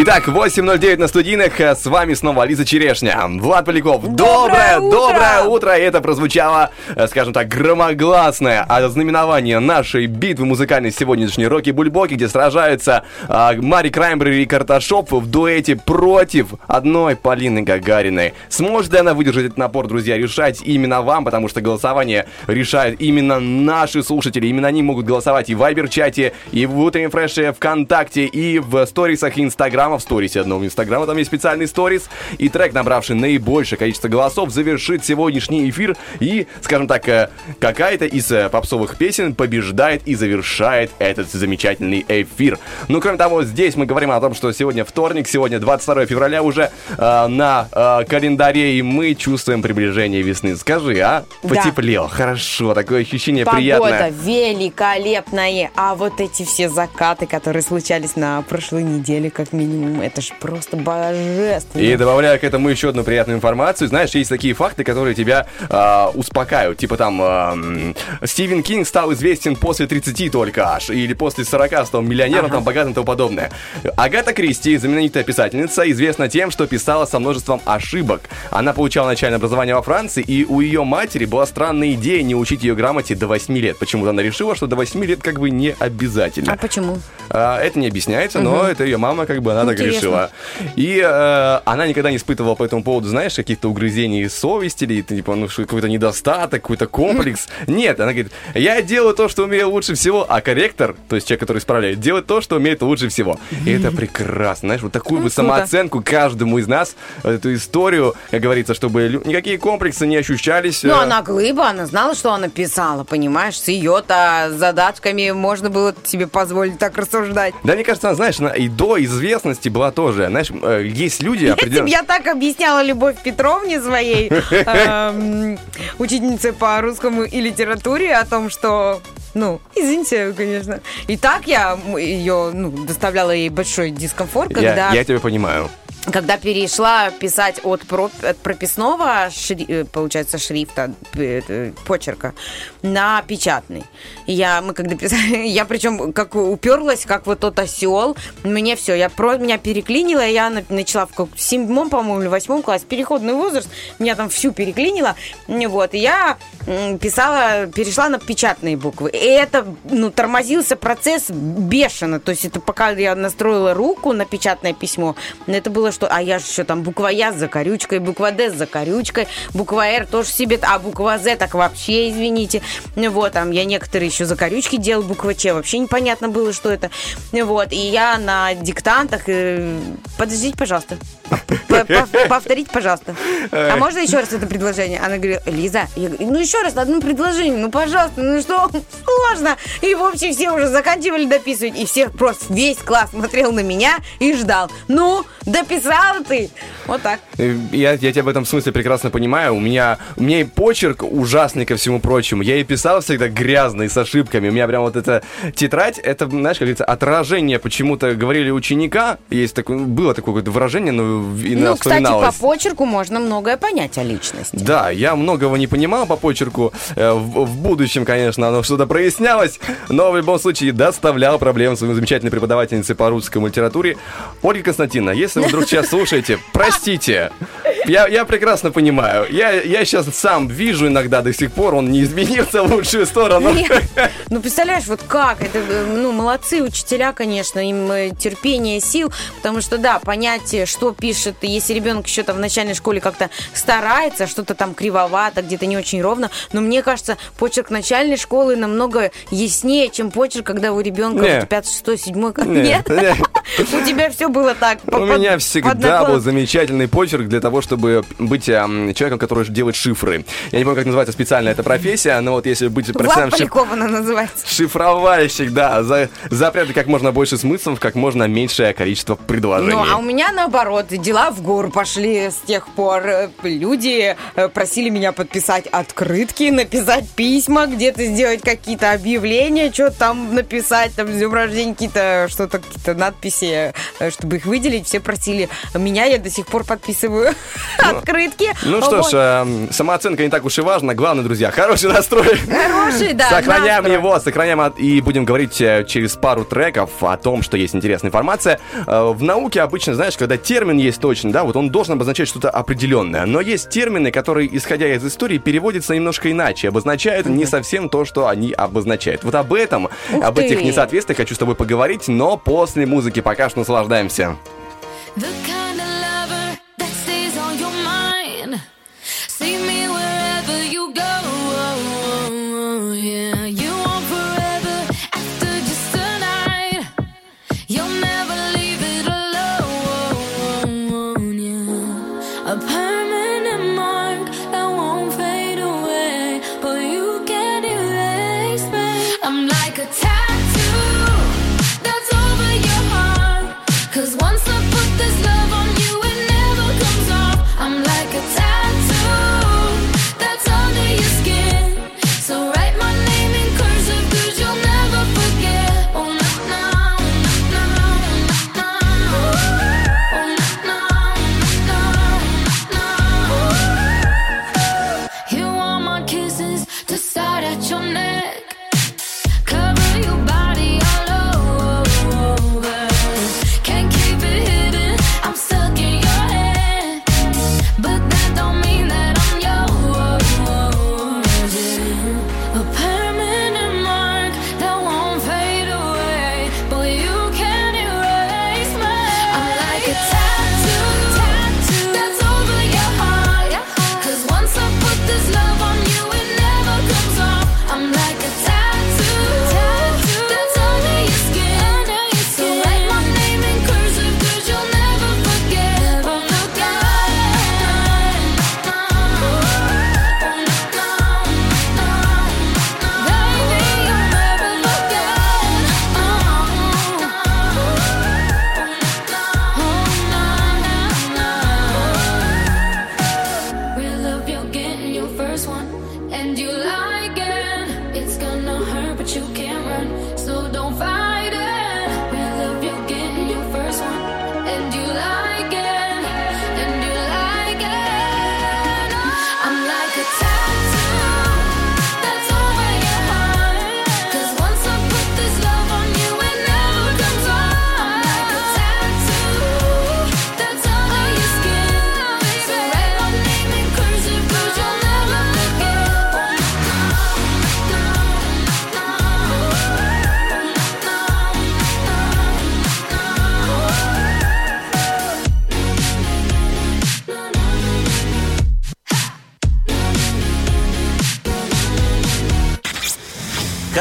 Итак, 8.09 на студийных. С вами снова Лиза Черешня. Влад Поляков. Доброе утро! доброе утро. И это прозвучало, э, скажем так, громогласное ознаменование нашей битвы музыкальной сегодняшней Роки Бульбоки, где сражаются а, Мари Краймбрери и Карташоп в дуэте против одной Полины Гагариной. Сможет ли она выдержать этот напор, друзья, решать именно вам, потому что голосование решают именно наши слушатели. Именно они могут голосовать и в Вайбер-чате, и в утреннем фреше ВКонтакте, и в сторисах Инстаграма. В сторисе одного Инстаграма там есть специальный сторис. И трек, набравший наибольшее количество голосов, завершит сегодняшний эфир. И, скажем так, э, какая-то из э, попсовых песен побеждает и завершает этот замечательный эфир. Ну, кроме того, здесь мы говорим о том, что сегодня вторник, сегодня 22 февраля уже э, на э, календаре, и мы чувствуем приближение весны. Скажи, а? Да. Потеплело, хорошо, такое ощущение Погода приятное. великолепная. А вот эти все закаты, которые случались на прошлой неделе, как минимум, это ж просто божественно. И добавляю к этому еще одну приятную информацию. Знаешь, есть такие факты, которые тебя а, успокаивают. Типа там м, Стивен Кинг стал известен после 30 только аж. Или после 40 стал миллионером, там богатым и тому подобное. Агата Кристи, знаменитая писательница, известна тем, что писала со множеством ошибок. Она получала начальное образование во Франции, и у ее матери была странная идея не учить ее грамоте до 8 лет. Почему-то она решила, что до 8 лет как бы не обязательно. А почему? А, это не объясняется, но Мгм. это ее мама, как бы она так решила. И э, она никогда не испытывала по этому поводу, знаешь, каких-то угрызений совести или типа, ну, какой-то недостаток, какой-то комплекс. Нет, она говорит, я делаю то, что умею лучше всего, а корректор, то есть человек, который исправляет, делает то, что умеет лучше всего. И это прекрасно, знаешь, вот такую бы Ну, самооценку каждому из нас, эту историю, как говорится, чтобы никакие комплексы не ощущались. Ну, э, она глыба, она знала, что она писала, понимаешь? С ее-то задатками можно было себе позволить так рассуждать. Да, мне кажется, она, знаешь, она и до известности была тоже. Знаешь, э, есть люди Я определенно... тебе я так объясняла Любовь Петровне своей эм, учительнице по русскому и литературе о том, что ну, извините, конечно. И так я ее, ну, доставляла ей большой дискомфорт, Я, когда я тебя понимаю. Когда перешла писать от, про- от прописного, шри- э, получается, шрифта, э, э, почерка, на печатный. Я, мы когда писали, я причем как уперлась, как вот тот осел, мне все, я про, меня переклинило, я на- начала в седьмом, по-моему, или восьмом классе, переходный возраст, меня там всю переклинило, вот, и я писала, перешла на печатные буквы. И это, ну, тормозился процесс бешено, то есть это пока я настроила руку на печатное письмо, это было что, а я же еще там буква Я с закорючкой, буква Д с закорючкой, буква Р тоже себе, а буква З так вообще, извините. Вот, там я некоторые еще закорючки делал, буква Ч вообще непонятно было, что это. Вот, и я на диктантах, э, подождите, пожалуйста, повторите, пожалуйста. А можно еще раз это предложение? Она говорит, Лиза, я говорю, ну еще раз одно предложение, ну пожалуйста, ну что, сложно. И в общем все уже заканчивали дописывать, и всех просто весь класс смотрел на меня и ждал. Ну, дописала ты. Вот так. Э, Я, я тебя в этом смысле прекрасно понимаю. У меня, у меня и почерк ужасный ко всему прочему. Я и писал всегда грязный, с ошибками. У меня прям вот эта тетрадь, это, знаешь, как говорится, отражение почему-то говорили ученика. Есть такое, было такое какое-то выражение, но иногда Ну, кстати, по почерку можно многое понять о личности. Да, я многого не понимал по почерку. Э, В, в будущем, конечно, оно что-то прояснялось, но в любом случае доставлял проблем своей замечательной преподавательнице по русской литературе. Ольга Константиновна, если вы вдруг сейчас слушаете, простите. Я, я прекрасно понимаю. Я, я сейчас сам вижу иногда до сих пор, он не изменился в лучшую сторону. Нет. Ну, представляешь, вот как? Это, э, ну, молодцы учителя, конечно, им э, терпение, сил, потому что, да, понять, э, что пишет, если ребенок еще там в начальной школе как-то старается, что-то там кривовато, где-то не очень ровно, но мне кажется, почерк начальной школы намного яснее, чем почерк, когда у ребенка Не. вот 5, 6, 7, Не, нет? не. У тебя все было так. У меня всегда был замечательный почерк для того, чтобы быть эм, человеком, который делает шифры. Я не помню, как называется специально эта профессия, но вот если быть Влад профессиональным шиф- называется. шифровальщик, да, за, запрятать как можно больше смыслов, как можно меньшее количество предложений. Ну, а у меня наоборот, дела в гору пошли с тех пор. Люди э, просили меня подписать открытки, написать письма, где-то сделать какие-то объявления, что там написать, там, с днем рождения, какие-то, что-то, какие-то надписи, э, чтобы их выделить. Все просили меня, я до сих пор подписываю открытки. Ну что ж, эм, самооценка не так уж и важна. Главное, друзья, хороший настрой. Хороший, да, Сохраняем настрой. его, сохраняем и будем говорить э, через пару треков о том, что есть интересная информация. Э, В науке обычно, знаешь, когда термин есть точно, да, вот он должен обозначать что-то определенное. Но есть термины, которые, исходя из истории, переводятся немножко иначе, обозначают не совсем то, что они обозначают. Вот об этом, Ух об ты. этих несоответствиях хочу с тобой поговорить, но после музыки пока что наслаждаемся. The kind of lover that stays on your mind. See me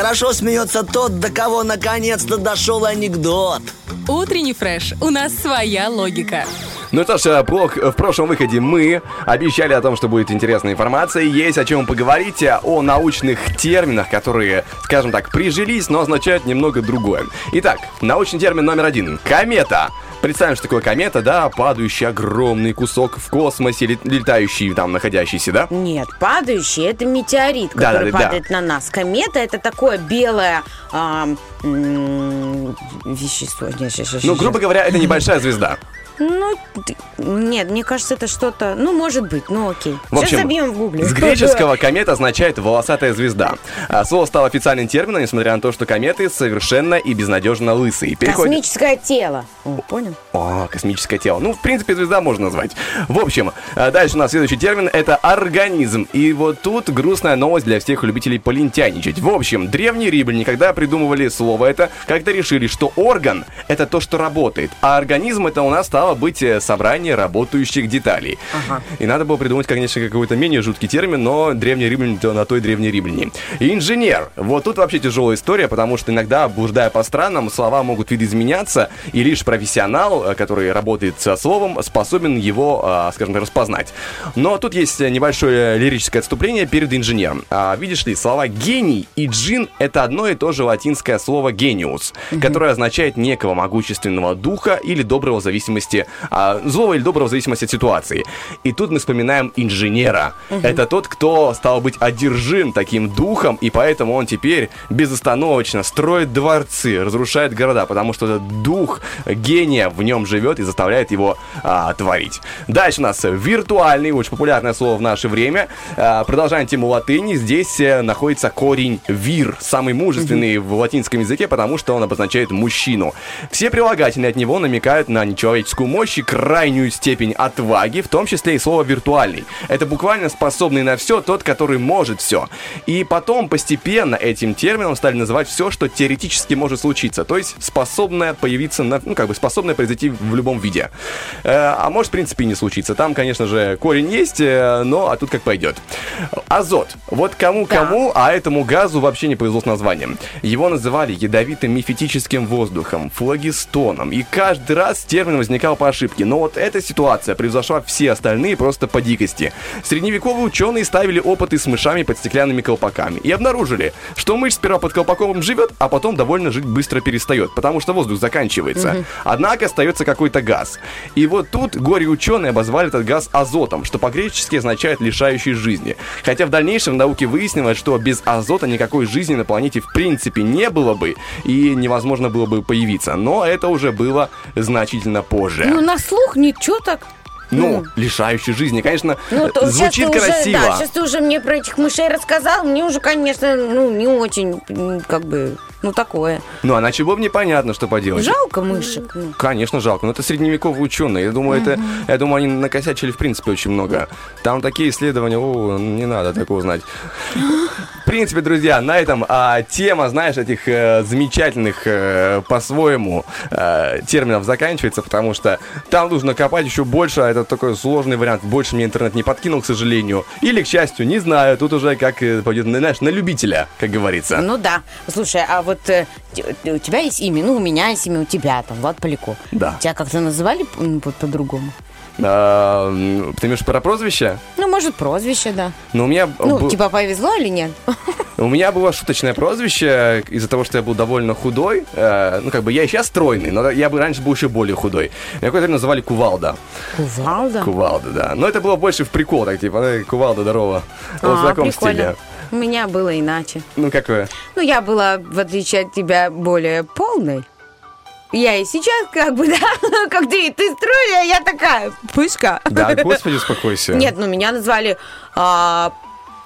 Хорошо смеется тот, до кого наконец-то дошел анекдот. Утренний фреш. У нас своя логика. Ну что ж, э, в прошлом выходе мы обещали о том, что будет интересная информация. Есть о чем поговорить, э, о научных терминах, которые, скажем так, прижились, но означают немного другое. Итак, научный термин номер один. Комета. Представим, что такое комета, да, падающий огромный кусок в космосе, лет- летающий там, находящийся, да? Нет, падающий это метеорит, Да, который да, да, падает на нас. Комета это такое белое м, вещество. Нет, щас, щас, Ну, грубо говоря, это небольшая звезда. Ну, нет, мне кажется, это что-то. Ну, может быть, ну окей. В общем, Сейчас забьем в гугле. С греческого комета означает волосатая звезда. А слово стало официальным термином, несмотря на то, что кометы совершенно и безнадежно лысые. Переходит- Космическое тело. О, понял? О, космическое тело. Ну, в принципе, звезда можно назвать. В общем, а дальше у нас следующий термин — это организм. И вот тут грустная новость для всех любителей полентяничать. В общем, древние римляне, когда придумывали слово это, как-то решили, что орган — это то, что работает, а организм — это у нас стало быть э, собрание работающих деталей. И надо было придумать, конечно, какой-то менее жуткий термин, но древние римляне то на той древние римляне. Инженер. Вот тут вообще тяжелая история, потому что иногда, блуждая по странам, слова могут видоизменяться, и лишь профессионал, э, который работает со словом, способен его, а, скажем так, распознать. Но тут есть э, небольшое лирическое отступление перед инженером. А, видишь ли, слова гений и джин — это одно и то же латинское слово гениус, которое означает некого могущественного духа или доброго в зависимости, а, злого или доброго в зависимости от ситуации. И тут мы вспоминаем инженера. Мгм. Это тот, кто стал быть одержим таким духом, и поэтому он теперь безостановочно строит дворцы, разрушает города, потому что этот дух гения в нем живет и заставляет его а, творить. Дальше у нас виртуальный, очень популярное слово в наше время. А, продолжаем тему латыни. Здесь э, находится корень вир, самый мужественный в латинском языке, потому что он обозначает мужчину. Все прилагательные от него намекают на нечеловеческую мощь и крайнюю степень отваги, в том числе и слово виртуальный. Это буквально способный на все тот, который может все. И потом постепенно этим термином стали называть все, что теоретически может случиться, то есть способное появиться, на, ну как бы способное произойти в любом виде. Э, а может, в принципе, и не случиться. Там, конечно же, корень есть, э, но а тут как пойдет. Азот. Вот кому-кому, а этому газу вообще не повезло с названием. Его называли ядовитым мифетическим воздухом, флагистоном. И каждый раз термин возникал по ошибке. Но вот эта ситуация превзошла все остальные просто по дикости. Средневековые ученые ставили опыты с мышами под стеклянными колпаками и обнаружили, что мышь сперва под колпаком живет, а потом довольно жить быстро перестает, потому что воздух заканчивается. Мгм. Однако остается какой-то газ. И вот тут горе-ученые обозвали этот газ азотом, что по-гречески означает лишающий жизни. Хотя в дальнейшем в науке выяснилось, что без азота никакой жизни на планете в принципе не было бы и невозможно было бы появиться. Но это уже было значительно позже. Ну, на слух ничего так. Ну, лишающий жизни, конечно, Ну, то звучит сейчас ты красиво. Уже, да, сейчас ты уже мне про этих мышей рассказал. Мне уже, конечно, ну, не очень, как бы, ну, такое. Ну, а иначе было бы непонятно, что поделать. Жалко мышек. ну. Конечно, жалко. Но это средневековые ученые. Я думаю, это, я думаю, они накосячили в принципе очень много. Там такие исследования, о, не надо такого знать. В принципе, друзья, на этом а, тема, знаешь, этих э, замечательных э, по-своему э, терминов заканчивается, потому что там нужно копать еще больше, а это такой сложный вариант. Больше мне интернет не подкинул, к сожалению. Или, к счастью, не знаю. Тут уже как э, пойдет, знаешь, на любителя, как говорится. Ну да. Слушай, а вот э, т- у тебя есть имя, ну, у меня есть имя, у тебя там, Влад Поляков. Да. Тебя как-то называли по-другому? А, ты имеешь про прозвище? Ну, может, прозвище, да. Ну, у меня... Ну, был- типа повезло или нет? У меня было шуточное прозвище из-за того, что я был довольно худой. Э, ну, как бы я и сейчас стройный, но я бы раньше был еще более худой. Меня какое-то время называли Кувалда. Кувалда? Кувалда, да. Но это было больше в прикол, так типа, «Эй, Кувалда, здорово. Вот в А, таком прикольно. стиле. У меня было иначе. Ну, какое? Ну, я была, в отличие от тебя, более полной. Я и сейчас как бы, да, как ты, ты стройная, я такая пышка. Да, господи, успокойся. Нет, ну меня назвали а,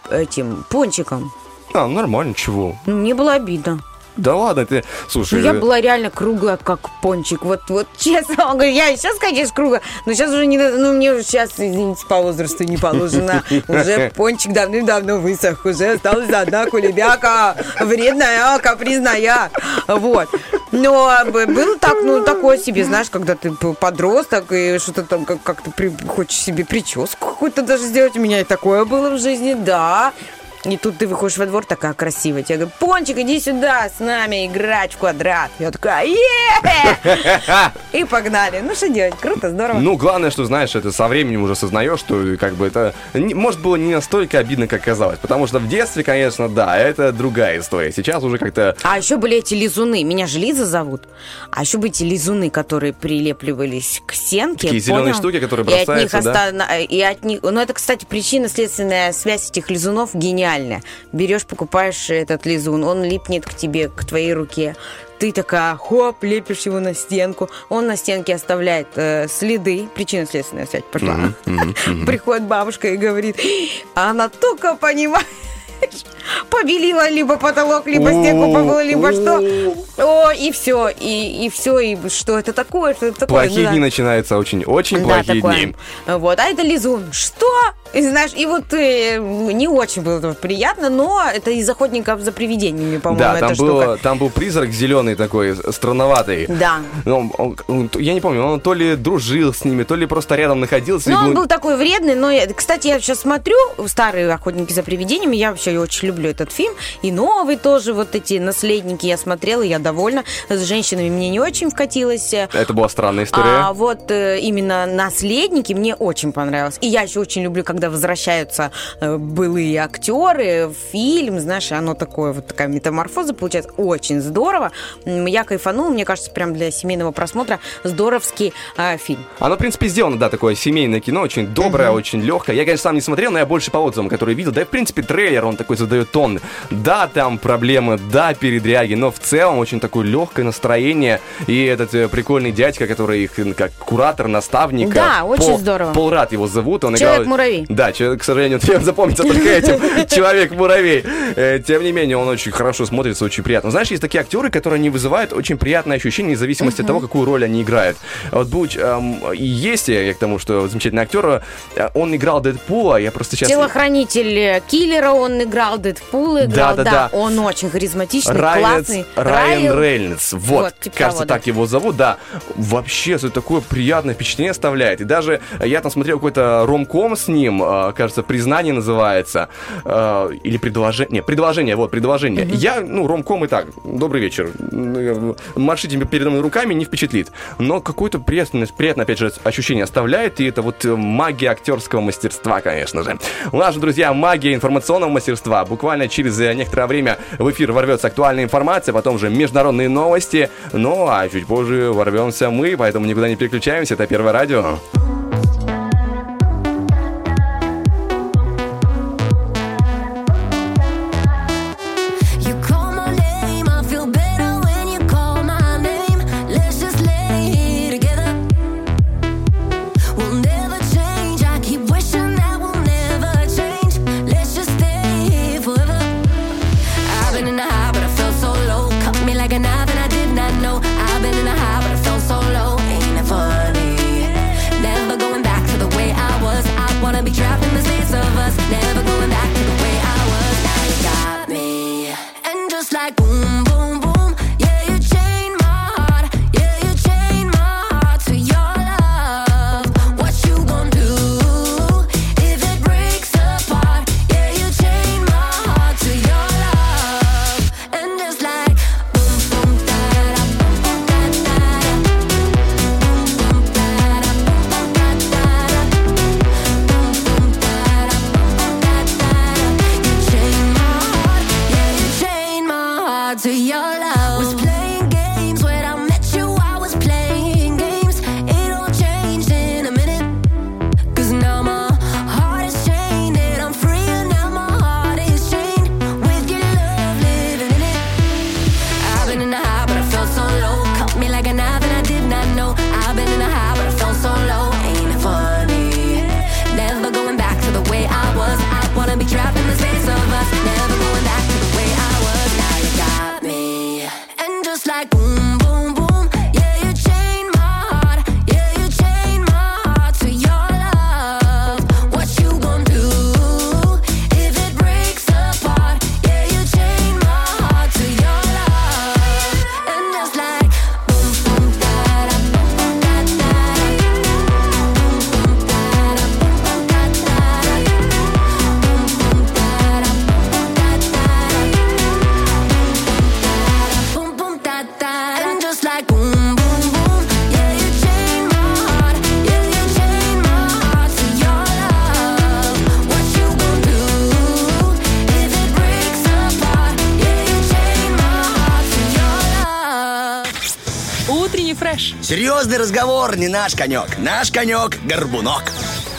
этим пончиком. А, нормально, чего? Ну, Мне было обидно. Да ладно, ты... Слушай, Ну, я э, была реально круглая, как пончик. Вот, вот честно вам говорю, я сейчас, конечно, круглая, но сейчас уже не... Ну, мне уже сейчас, извините, по возрасту не положено. Уже пончик давным-давно высох. Уже осталась одна кулебяка. Вредная, капризная. Вот. Но б- было так, ну, такое себе, знаешь, когда ты подросток и что-то там как- как-то при- хочешь себе прическу какую-то даже сделать. У меня и такое было в жизни, да. И тут ты выходишь во двор такая красивая. Тебе говорят, Пончик, иди сюда с нами играть в квадрат. Я такая, е И погнали. Ну, что делать? Круто, здорово. Ну, главное, что, знаешь, это со временем уже осознаешь, что как бы это, может, было не настолько обидно, как казалось. Потому что в детстве, конечно, да, это другая история. Сейчас уже как-то... А еще были эти лизуны. Меня же Лиза зовут. А еще были эти лизуны, которые прилепливались к стенке. Такие зеленые штуки, которые и от них бросаются, да? оста- И от них... Ну, это, кстати, причинно-следственная связь этих лизунов гениальная. Берешь, покупаешь этот лизун, он липнет к тебе, к твоей руке. Ты такая, хоп, лепишь его на стенку. Он на стенке оставляет э, следы. Причинно-следственная связь пошла. Мгм, мгм, мгм. Приходит бабушка и говорит, «А она только понимает, побелила либо потолок, либо стенку побыла, либо что. О, и все, и, и все, и что это такое, что это такое. Плохие Ну да. дни начинаются, очень-очень Да, плохие такое. дни. Вот, а это лизун. Что? И знаешь, и вот э, не очень было приятно, но это из охотников за привидениями, по-моему, Да, эта там, штука. было, там был призрак зеленый такой, странноватый. Да. Ну, он- он- я не помню, он то ли дружил с ними, то ли просто рядом находился. Ну, он был- был такой вредный, но, я- кстати, я сейчас смотрю старые «Охотники за привидениями», я вообще очень люблю этот фильм, и новый тоже, вот эти «Наследники» я смотрела, я довольна. С женщинами мне не очень вкатилось. Это была странная история. А вот э, именно наследники мне очень понравилось. И я еще очень люблю, когда возвращаются э, былые актеры в фильм, знаешь, оно такое, вот такая метаморфоза получается. Очень здорово. Я кайфанула, мне кажется, прям для семейного просмотра здоровский э, фильм. Оно, в принципе, сделано, да, такое семейное кино, очень доброе, очень легкое. Я, конечно, сам не смотрел, но я больше по отзывам, которые видел. Да и, в принципе, трейлер, он такой задает тон. Да, там проблемы, да, передряги, но в целом очень такое легкое настроение. И этот э, прикольный дядька, который их как куратор, наставник. Да, очень Пол- здорово. Полрад его зовут. Он Человек-муравей. Да, к сожалению, тебе запомнится только этим. Человек-муравей. Э, Тем не менее, он очень хорошо смотрится, очень приятно. Знаешь, есть такие актеры, которые не вызывают очень приятное ощущение, в зависимости от того, какую роль они играют. Вот Буч, эм, и есть я к тому, что замечательный актер, э, он играл Дэдпула, я просто сейчас... Телохранитель э, киллера, он играл, Дэдпул играл, да, Да-да-да. он очень харизматичный, Райанс- классный. Райан Рейнольдс. Вот, Вот, типа кажется, того, да. так его зовут, да. Вообще, это такое приятное впечатление оставляет. И даже я там смотрел какой-то ромком с ним, э, кажется, «Признание» называется. э, Или «Предложение». Не, «Предложение», вот, «Предложение». Я, ну, ромком и так, добрый вечер. М, Маршите передо мной руками не впечатлит. Но какое-то приятное, приятное, опять же, ощущение оставляет. И это вот э, магия актерского мастерства, конечно же. У нас же, друзья, магия информационного мастерства. Буквально через некоторое время в эфир ворвется актуальная информация, потом же международные новости. Ну, а чуть позже ворвемся мы, поэтому никуда не переключаемся. Это Первое радио. Конек. Наш конек — горбунок.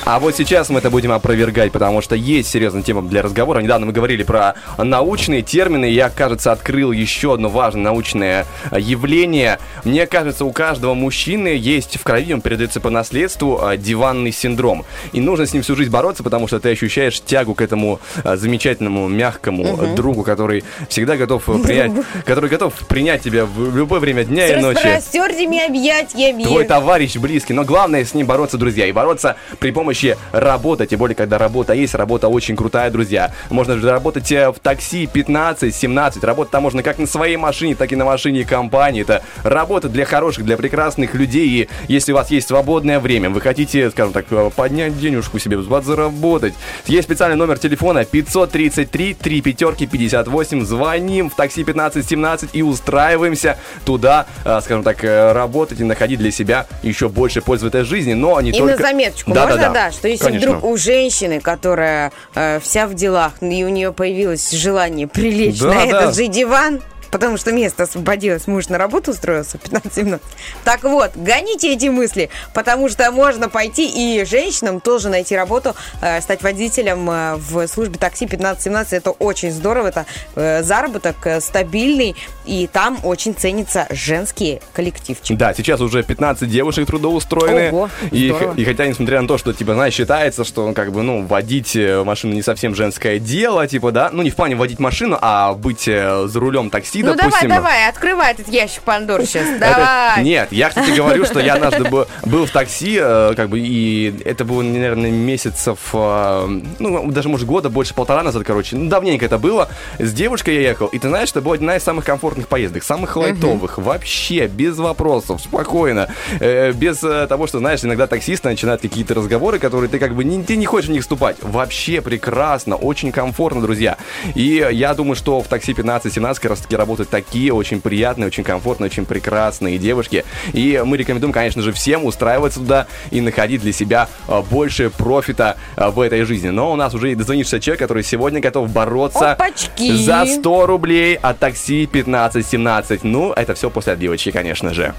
А вот сейчас мы это будем опровергать, потому что есть серьезная тема для разговора. Недавно мы говорили про научные термины, я, кажется, открыл еще одно важное научное э, явление. Мне кажется, у каждого мужчины есть в крови, он передается по наследству, э, диванный синдром. И нужно с ним всю жизнь бороться, потому что ты ощущаешь тягу к этому э, замечательному, мягкому Мгм. другу, который всегда готов э, принять, который готов принять тебя в любое время дня и ночи. распростертыми объятиями. Твой товарищ близкий, но главное с ним бороться, друзья, и бороться при помощи работы, тем более, когда работа есть, работа очень крутая, друзья. Можно же работать э, в такси 15-17, работать там можно как на своей машине, так и на машине компании. Это работа для хороших, для прекрасных людей, и если у вас есть свободное время, вы хотите, скажем так, э, поднять денежку себе, заработать, есть специальный номер телефона 533 3 пятерки 58, звоним в такси 15-17 и устраиваемся туда, э, скажем так, э, работать и находить для себя еще больше пользы в этой жизни, но не И только... на заметочку, Да, можно, да, да, да. что если Конечно. вдруг у женщины, которая э, вся в делах, и у нее появилось желание прилечь Да, на да. этот же диван, потому что место освободилось, муж на работу устроился 15-17. Так вот, гоните эти мысли, потому что можно пойти и женщинам тоже найти работу, э, стать водителем э, в службе такси 15-17. Это очень здорово, это э, заработок э, стабильный, и там очень ценятся женские коллективчики. Да, сейчас уже 15 девушек трудоустроены. Ого, и, и хотя, несмотря на то, что, типа, знаешь, считается, что, как бы, ну, водить э, машину не совсем женское дело, типа, да, ну, не в плане водить машину, а быть за рулем такси, Ну допустим. давай, давай, открывай этот ящик Пандоры сейчас. Это- Давай. Нет, я, кстати, говорю, что я однажды был, был в такси, э, как бы, и это было, наверное, месяцев, э, ну, даже, может, года, больше полтора назад, короче. Ну, давненько это было. С девушкой я ехал, и ты знаешь, это была одна из самых комфортных поездок, самых лайтовых, вообще, без вопросов, спокойно. Э, без того, что, знаешь, иногда таксисты начинают какие-то разговоры, которые ты как бы не, ты не хочешь в них вступать. Вообще прекрасно, очень комфортно, друзья. И я думаю, что в такси 15-17 как раз таки работают такие очень приятные, очень комфортные, очень прекрасные девушки. И мы рекомендуем, конечно же, всем устраиваться туда и находить для себя а, больше профита а, в этой жизни. Но у нас уже и дозвонившийся человек, который сегодня готов бороться Опачки. за 100 рублей от такси 15-17. Ну, это все после отбивочки, конечно же.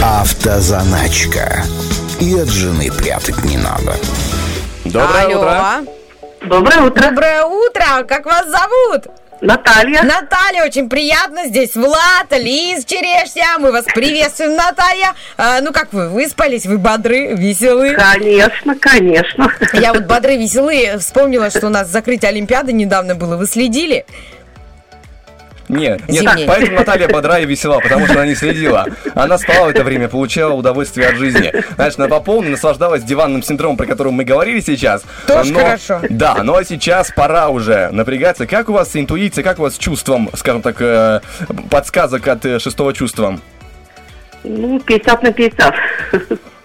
Автозаначка. И от жены прятать не надо. Доброе Алло. утро. Доброе утро. Доброе утро. Как вас зовут? Наталья. Наталья, очень приятно. Здесь Влад, Лиз Черешня. Мы вас приветствуем, Наталья. А, ну как вы, выспались? Вы бодры, веселые? Конечно, конечно. Я вот бодры, веселые. Вспомнила, что у нас закрытие Олимпиады недавно было. Вы следили? Нет, нет, Зимний. поэтому Наталья бодра и весела, потому что она не следила. Она спала в это время, получала удовольствие от жизни. Знаешь, она по полной наслаждалась диванным синдромом, про который мы говорили сейчас. Тоже Но- хорошо. Да, но сейчас пора уже напрягаться. Как у вас с интуицией, как у вас с чувством, скажем так, э, подсказок от э, шестого чувства? Ну, 50 на 50.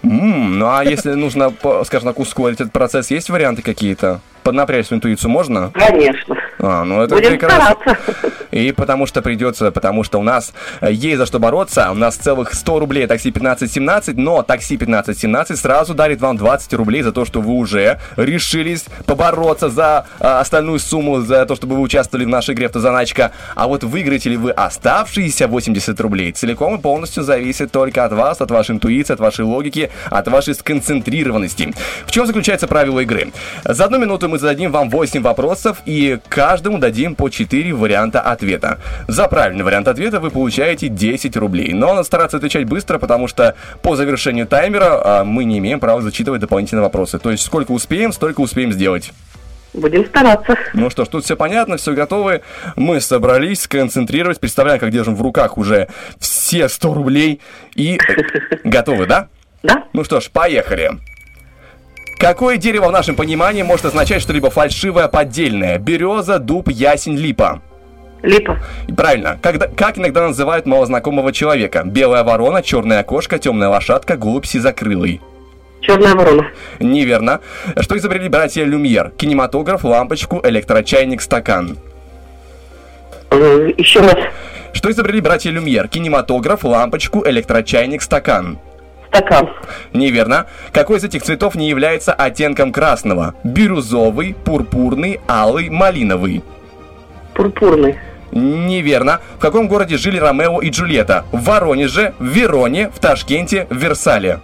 М, ну а если нужно, по- скажем так, ускорить этот процесс, есть варианты какие-то? Поднапрячь свою интуицию можно? Конечно. А, ну это Будем прекрасно. стараться. И потому что придется, потому что у нас э, есть за что бороться. У нас целых 100 рублей такси 1517, но такси 1517 сразу дарит вам 20 рублей за то, что вы уже решились побороться за э, остальную сумму, за то, чтобы вы участвовали в нашей игре «Автозаначка». А вот выиграете ли вы оставшиеся 80 рублей, целиком и полностью зависит только от вас, от вашей интуиции, от вашей логики, от вашей сконцентрированности. В чем заключается правило игры? За одну минуту мы зададим вам 8 вопросов и каждому дадим по 4 варианта ответа. За правильный вариант ответа вы получаете 10 рублей. Но надо стараться отвечать быстро, потому что по завершению таймера а, мы не имеем права зачитывать дополнительные вопросы. То есть сколько успеем, столько успеем сделать. Будем стараться. Ну что ж, тут все понятно, все готовы. Мы собрались, сконцентрировались. Представляем, как держим в руках уже все 100 рублей. И готовы, да? Да. Ну что ж, поехали. Какое дерево в нашем понимании может означать что-либо фальшивое, поддельное? Береза, дуб, ясень, липа. Липа. Правильно. Когда, как иногда называют малознакомого человека? Белая ворона, черная кошка, темная лошадка, голубь сизокрылый. Черная ворона. Неверно. Что изобрели братья Люмьер? Кинематограф, лампочку, электрочайник, стакан. Еще раз. Что изобрели братья Люмьер? Кинематограф, лампочку, электрочайник, стакан. Стакан. Неверно. Какой из этих цветов не является оттенком красного? Бирюзовый, пурпурный, алый, малиновый. Пурпурный. Неверно. В каком городе жили Ромео и Джульетта? В Воронеже, в Вероне, в Ташкенте, в Версале.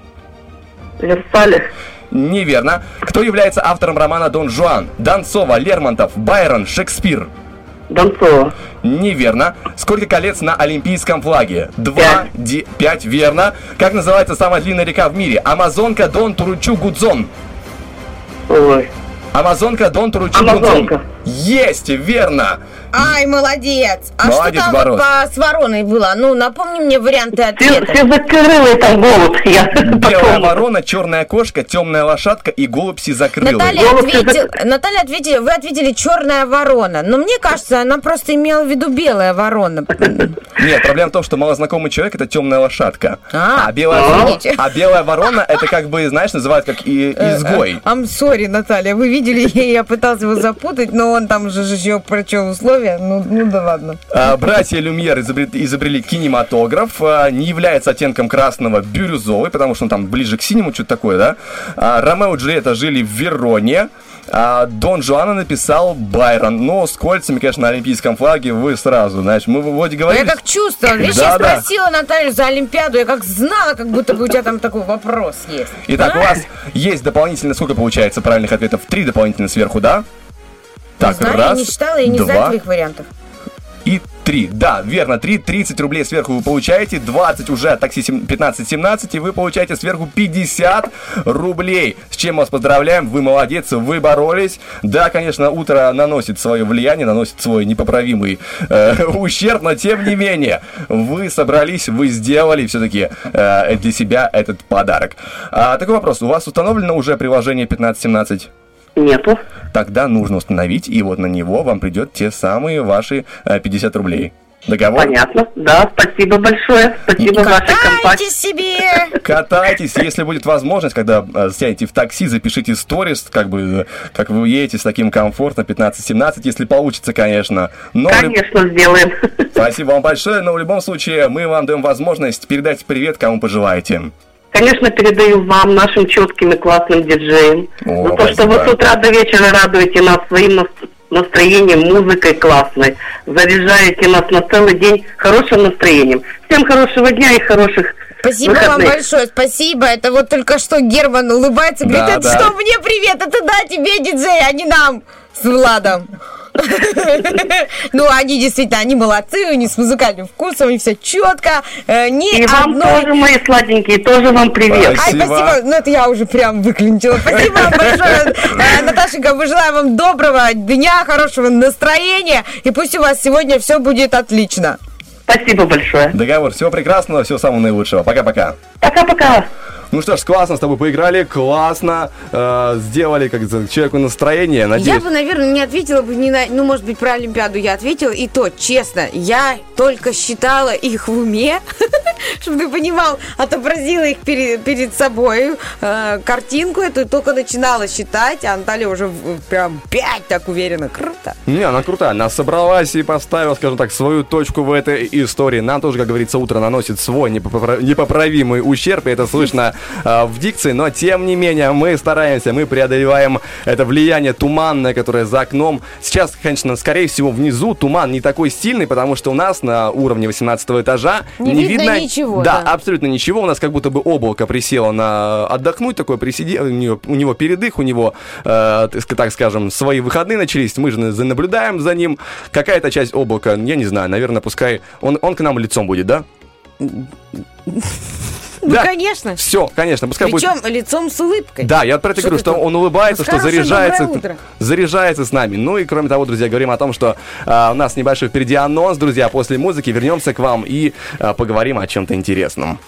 Версале. Неверно. Кто является автором романа Дон Жуан? Донцова, Лермонтов, Байрон, Шекспир. Донцова. Неверно. Сколько колец на олимпийском флаге? Два, ди- пять, верно. Как называется самая длинная река в мире? Амазонка, Дон, Туручу, Гудзон. Ой. Амазонка, Дон, Туручу, Амазонка. Гудзон. Есть, верно. Ай, молодец. А Молодец, что там вот по, с вороной было? Ну, напомни мне варианты ответа. Сизокрылый там голубь. Я Белая ворона, черная кошка, темная лошадка и голубь сизокрылый. Наталья, ответил, Наталья ответили, вы ответили черная ворона. Но мне кажется, она просто имела в виду белая ворона. Нет, проблема в том, что малознакомый человек это темная лошадка. А, белая, извините. ворона, а белая ворона это как бы, знаешь, называют как и, изгой. I'm sorry, Наталья, вы видели, я пыталась его запутать, но он там же еще прочел условия. Ну, ну да ладно. А, Братья Люмьер изобрели, изобрели кинематограф, а, не является оттенком красного бирюзовый, потому что он там ближе к синему, что-то такое, да? А, Ромео и Джульетта жили в Вероне, а Дон Жуана написал Байрон. Но с кольцами, конечно, на олимпийском флаге вы сразу, знаешь, мы вроде Я говорили... как чувствовала, видишь, Да, я да. спросила Наталью за Олимпиаду, я как знала, как будто бы у тебя там такой вопрос есть. Итак, у вас есть дополнительно, сколько получается правильных ответов? Три дополнительно сверху, да? Так, знаю, раз, я не читала, я не знаю два твоих вариантов. и три. Да, верно, три. 30 рублей сверху вы получаете, 20 уже от такси сем- 15-17, и вы получаете сверху 50 рублей. С чем вас поздравляем, вы молодец, вы боролись. Да, конечно, утро наносит свое влияние, наносит свой непоправимый э, ущерб, но тем не менее, вы собрались, вы сделали все-таки э, для себя этот подарок. А, такой вопрос, у вас установлено уже приложение 1517? Нету. Тогда нужно установить, и вот на него вам придет те самые ваши э, 50 рублей. Договор? Понятно. Да, спасибо большое. Спасибо вашей компании. Катайте себе! Катайтесь, если будет возможность, когда э, сядете в такси, запишите сторис, как бы, э, как вы едете с таким комфортно, 15-17, если получится, конечно. Но в люб- Конечно, сделаем. Спасибо вам большое, но в любом случае мы вам даем возможность передать привет, кому пожелаете. Конечно, передаю вам, нашим четким и классным диджеям, О, за то, что вы с утра до вечера радуете нас своим нас- настроением, музыкой классной, заряжаете нас на целый день хорошим настроением. Всем хорошего дня и хороших Спасибо вам выходных. большое, спасибо. Это вот только что Герман улыбается, говорит, Да, это да. что, мне привет, это да, тебе, диджей, а не нам с Владом. Ну, они действительно, они молодцы, они с музыкальным вкусом, они все четко. э, Ни И вам тоже, мои сладенькие, тоже вам привет. Ай, спасибо. Ну, это я уже прям выклинчила. Спасибо вам большое, э, Наташенька. Мы желаем вам доброго дня, хорошего настроения. И пусть у вас сегодня все будет отлично. Спасибо большое. Договор. Всего прекрасного, всего самого наилучшего. Пока-пока. Пока-пока. Ну что ж, классно с тобой поиграли, классно э, сделали как человеку настроение. Надеюсь, Я бы, наверное, не ответила бы ни на... Ну, может быть, про Олимпиаду я ответила. И то, честно, я только считала их в уме, чтобы ты понимал, отобразила их перед, перед собой, э, картинку эту, и только начинала считать, а Анталия уже прям пять так уверенно. Круто. Не, она крутая. Она собралась и поставила, скажем так, свою точку в этой истории. Нам тоже, как говорится, утро наносит свой непопра- непоправимый ущерб, и это слышно э, в дикции, но тем не менее мы стараемся, мы преодолеваем это влияние туманное, которое за окном. Сейчас, конечно, скорее всего, внизу туман не такой сильный, потому что у нас на уровне 18 этажа Не видно ничего, Да, да. абсолютно ничего. У нас как будто бы облако присело на отдохнуть, такое присиди... у, него, у него передых, у него, э, так ска- так скажем, свои выходные начались. Мы же наблюдаем за ним. Какая-то часть облака, я не знаю, наверное, пускай он, он к нам лицом будет, да? Ну, конечно. Все, конечно, пускай будет. Причем лицом с улыбкой. Да, я про это говорю, ты что он улыбается, что Хорошее заряжается, заряжается с нами. Ну и кроме того, друзья, говорим о том, что а, у нас небольшой впереди анонс, друзья. После музыки вернемся к вам и а, поговорим о чем-то интересном.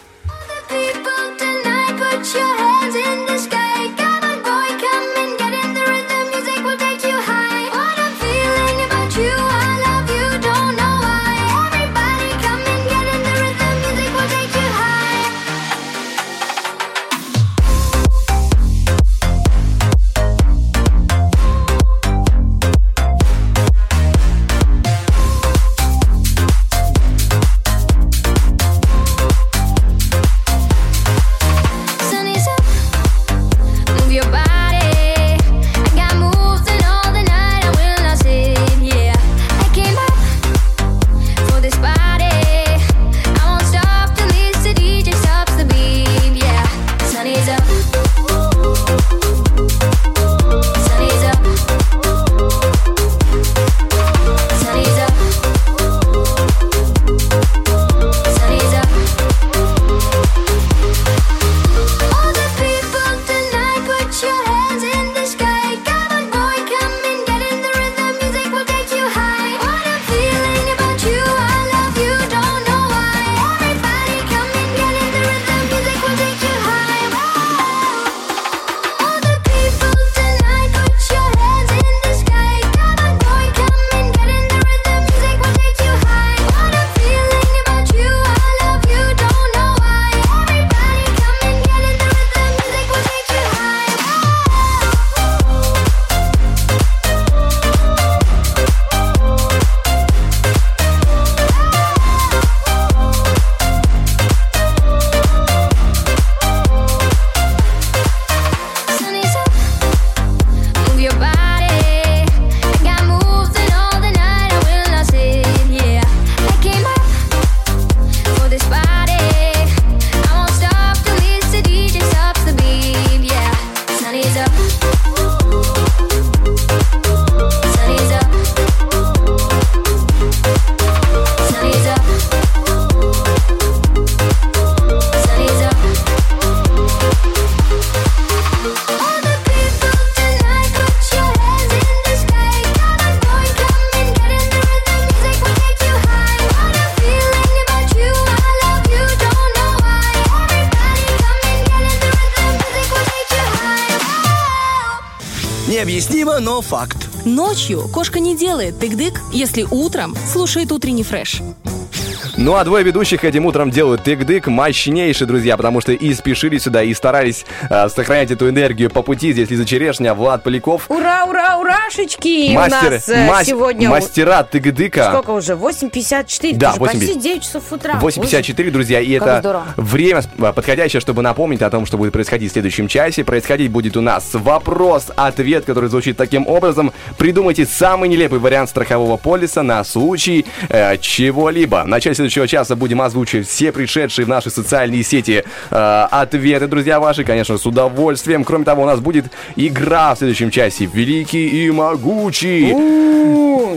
Необъяснимо, но факт. Ночью кошка не делает тык-дык, если утром слушает утренний фреш. Ну а двое ведущих этим утром делают тык-дык мощнейшие, друзья, потому что и спешили сюда, и старались э, сохранять эту энергию по пути. Здесь Лиза Черешня, Влад Поляков. Ура, ура, урашечки! Мастеры- У нас э, мас- сегодня... мастера тык-дыка. Сколько уже? 8.54? Да, Это же почти 8:50. 9 часов утра. 8.54, друзья, и как это здорово. время а, подходящее, чтобы напомнить о том, что будет происходить в следующем часе. Происходить будет у нас вопрос-ответ, который звучит таким образом. Придумайте самый нелепый вариант страхового полиса на случай э, чего-либо. В начале следующего часа будем озвучивать все пришедшие в наши социальные сети э, ответы, друзья ваши, конечно, с удовольствием. Кроме того, у нас будет игра в следующем часе «Великий и могучий».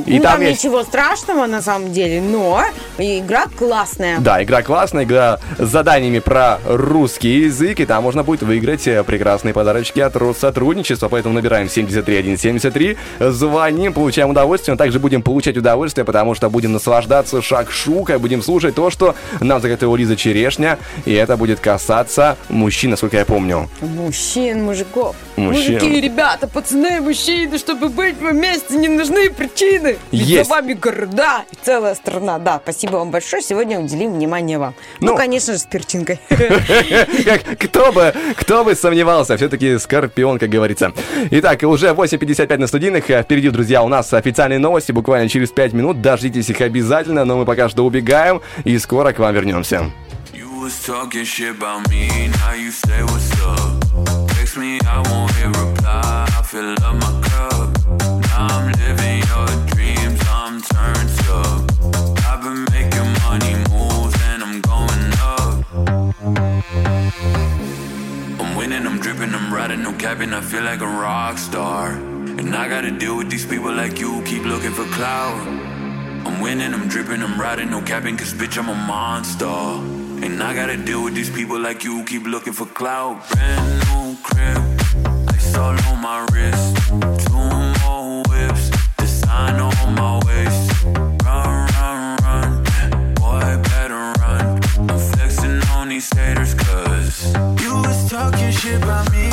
И ну, там там есть- ничего страшного на самом деле, но игра классная. Да, игра классная, игра с заданиями про русский язык, и там можно будет выиграть э, прекрасные подарочки от Россотрудничества, поэтому набираем 73173, звоним, получаем удовольствие, но также будем получать удовольствие, потому что будем наслаждаться шакшукой, будем слушать то, что нам заготовила Лиза Черешня, и это будет касаться мужчин, насколько я помню. Мужчин, мужиков. Мужчин. Мужики, ребята, пацаны, мужчины, чтобы быть вместе, не нужны причины. Ведь Есть. за вами города и целая страна. Да, спасибо вам большое. Сегодня уделим внимание вам. Ну, Ну. конечно же, с перчинкой. Кто бы, кто бы сомневался, все-таки Скорпион, как говорится. Итак, уже 8.55 на студийных. Э, Впереди, друзья, у нас официальные новости, буквально через 5 минут. Дождитесь их обязательно, но мы пока что убегаем и скоро к вам вернемся. You was talking shit about me, now you say what's up. Text me, I won't hit reply. I fill up my cup. Now I'm living your dreams, I'm turned up. I've been making money moves and I'm going up. I'm winning, I'm dripping, I'm riding, no capping. I feel like a rock star. And I gotta deal with these people like you, keep looking for clout. I'm winning, I'm dripping, I'm riding, no capping, cause bitch, I'm a monster. And I gotta deal with these people like you, keep looking for clout. Brand new crib, ice all on my wrist. Two more whips, design on my waist. Run, run, run, boy, better run. I'm flexing on these haters, cause you was talking shit about me,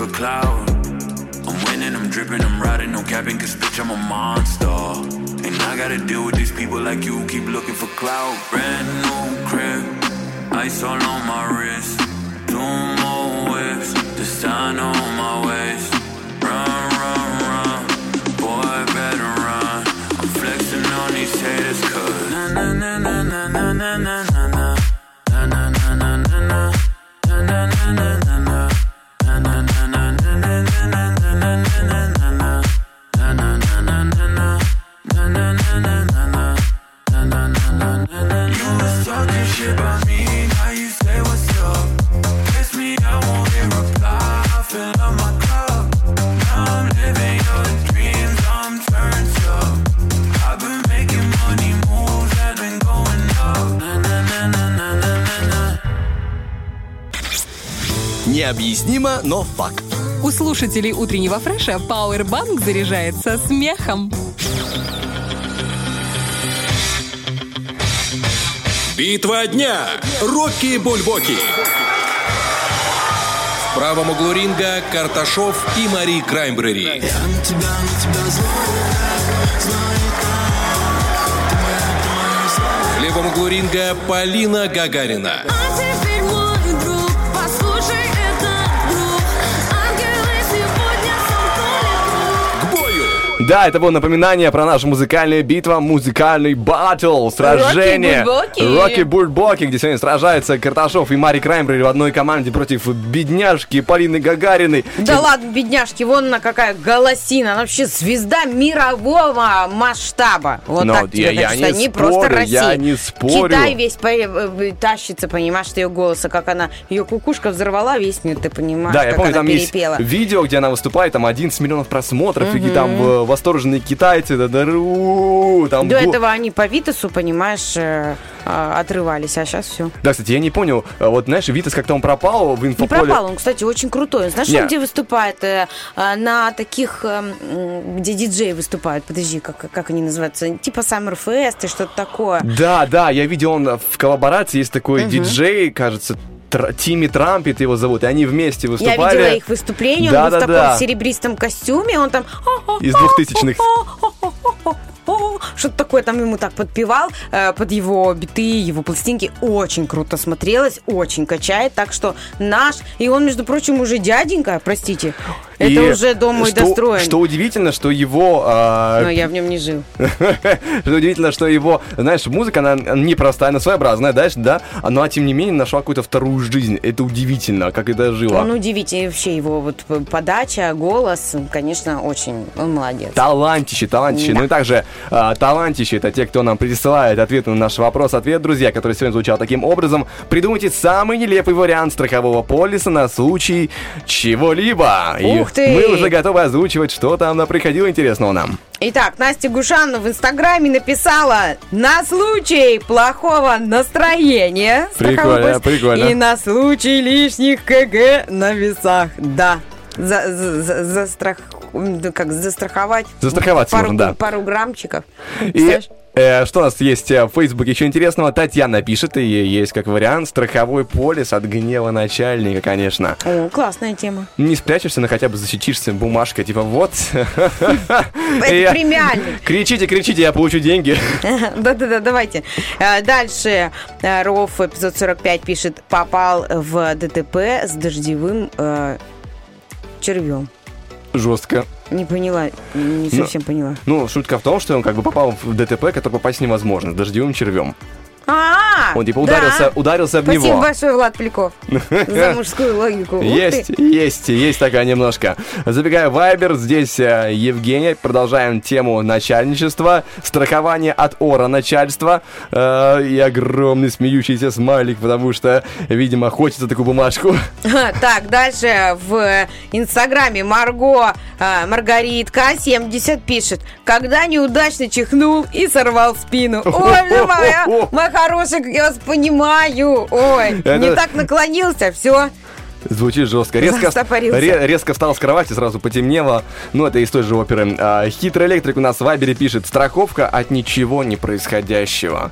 for clout. I'm winning, I'm dripping, I'm riding, no capping, cause bitch, I'm a monster. And I gotta deal with these people like you, who keep looking for clout. Brand new crib, ice all on my wrist. Two more whips, the sign on my waist. Необъяснимо, но факт. У слушателей утреннего фреша Powerbank заряжается смехом. Битва дня. Рокки Бульбоки. В правом углу ринга Карташов и Мари Краймбрери. В левом углу ринга Полина Гагарина. Да, это было напоминание про нашу музыкальную битву, музыкальный батл, сражение. Рокки Бульбоки, где сегодня сражаются Карташов и Мари Краймбрери в одной команде против бедняжки Полины Гагариной. Да ладно, бедняжки, вон она какая голосина, она вообще звезда мирового масштаба. Вот Ну, так тебе я- я хочу не сказать, не спорю, просто Россия. я не спорю. Китай весь по- э, тащится, понимаешь, от ее голоса, как она, ее кукушка взорвала весь мир, ты понимаешь, Да, я как помню, она там перепела. есть видео, где она выступает, там 11 миллионов просмотров, и Мгм. там э, восторженные китайцы, да, да, ру, там До этого они по Витасу, понимаешь, э, а, отрывались, а сейчас все. Да, кстати, я не понял, э, вот знаешь, Витас как-то он пропал в Не инфополе. пропал, он, кстати, очень крутой. Знаешь, Не. он где выступает? Э, На таких, где диджеи выступают. Подожди, как, как они называются? Типа Summer Fest и что-то такое. Да, да, я видел, он в коллаборации есть такой Мгм. диджей, кажется, Тр- Тимми Трампет его зовут, и они вместе Я выступали. видела их выступление, он Да, был да, в таком да. серебристом костюме, он там Из двухтысячных. Что-то такое там ему так подпевал э, под его биты, его пластинки. Очень круто смотрелось, очень качает. Так что наш, и он, между прочим, уже дяденька, простите. Это И уже дом мой что, достроен. Что удивительно, что его... а, Но я в нем не жил. Что удивительно, что его, знаешь, музыка, она непростая, она своеобразная, знаешь, да? Но, тем не менее, нашла какую-то вторую жизнь. Это удивительно, как это жило. Он удивительный вообще его вот подача, голос, конечно, очень, он молодец. Талантище, талантище. Ну и также а, талантище это те, кто нам присылает ответы на наш вопрос-ответ, друзья, который сегодня звучал таким образом. Придумайте самый нелепый вариант страхового полиса на случай чего-либо. И Ух ты! мы уже готовы озвучивать, что там приходило интересного нам. Итак, Настя Гушанова в Инстаграме написала на случай плохого настроения. Прикольно, прикольно. И на случай лишних КГ на весах. Да. За, за, за- ну, как застраховать Застраховаться пару, можно, да. пару граммчиков. И э, что у нас есть э, в Фейсбуке еще интересного? Татьяна пишет, и есть как вариант страховой полис от гнева начальника, конечно. О, классная тема. Не спрячешься, но хотя бы защитишься бумажкой, типа вот. Это премиальный. Кричите, кричите, я получу деньги. Да-да-да, давайте. Э, Дальше э, Ров, эпизод 45, пишет, попал в ДТП с дождевым червем. Жестко. Не поняла, не Ну, совсем поняла. Ну, шутка в том, что он как бы попал в ДТП, который попасть невозможно, с дождевым червем. А, Он типа да. ударился, ударился в Спасибо него. большое, Влад Поляков, за мужскую логику. Есть, есть, есть такая немножко. Забегая в Вайбер, здесь э, Евгения. Продолжаем тему начальничества, страхование от ора начальства э, и огромный смеющийся смайлик, потому что, видимо, хочется такую бумажку. Так, дальше в Инстаграме Марго э, Маргаритка 70 пишет, когда неудачно чихнул и сорвал спину. Ой, моя, как я вас понимаю. Ой, не так наклонился, все. Звучит жестко. Резко, ре- резко встал с кровати, сразу потемнело. Ну, это из той же оперы. А, хитрый электрик у нас в Вайбере пишет. Страховка от ничего не происходящего.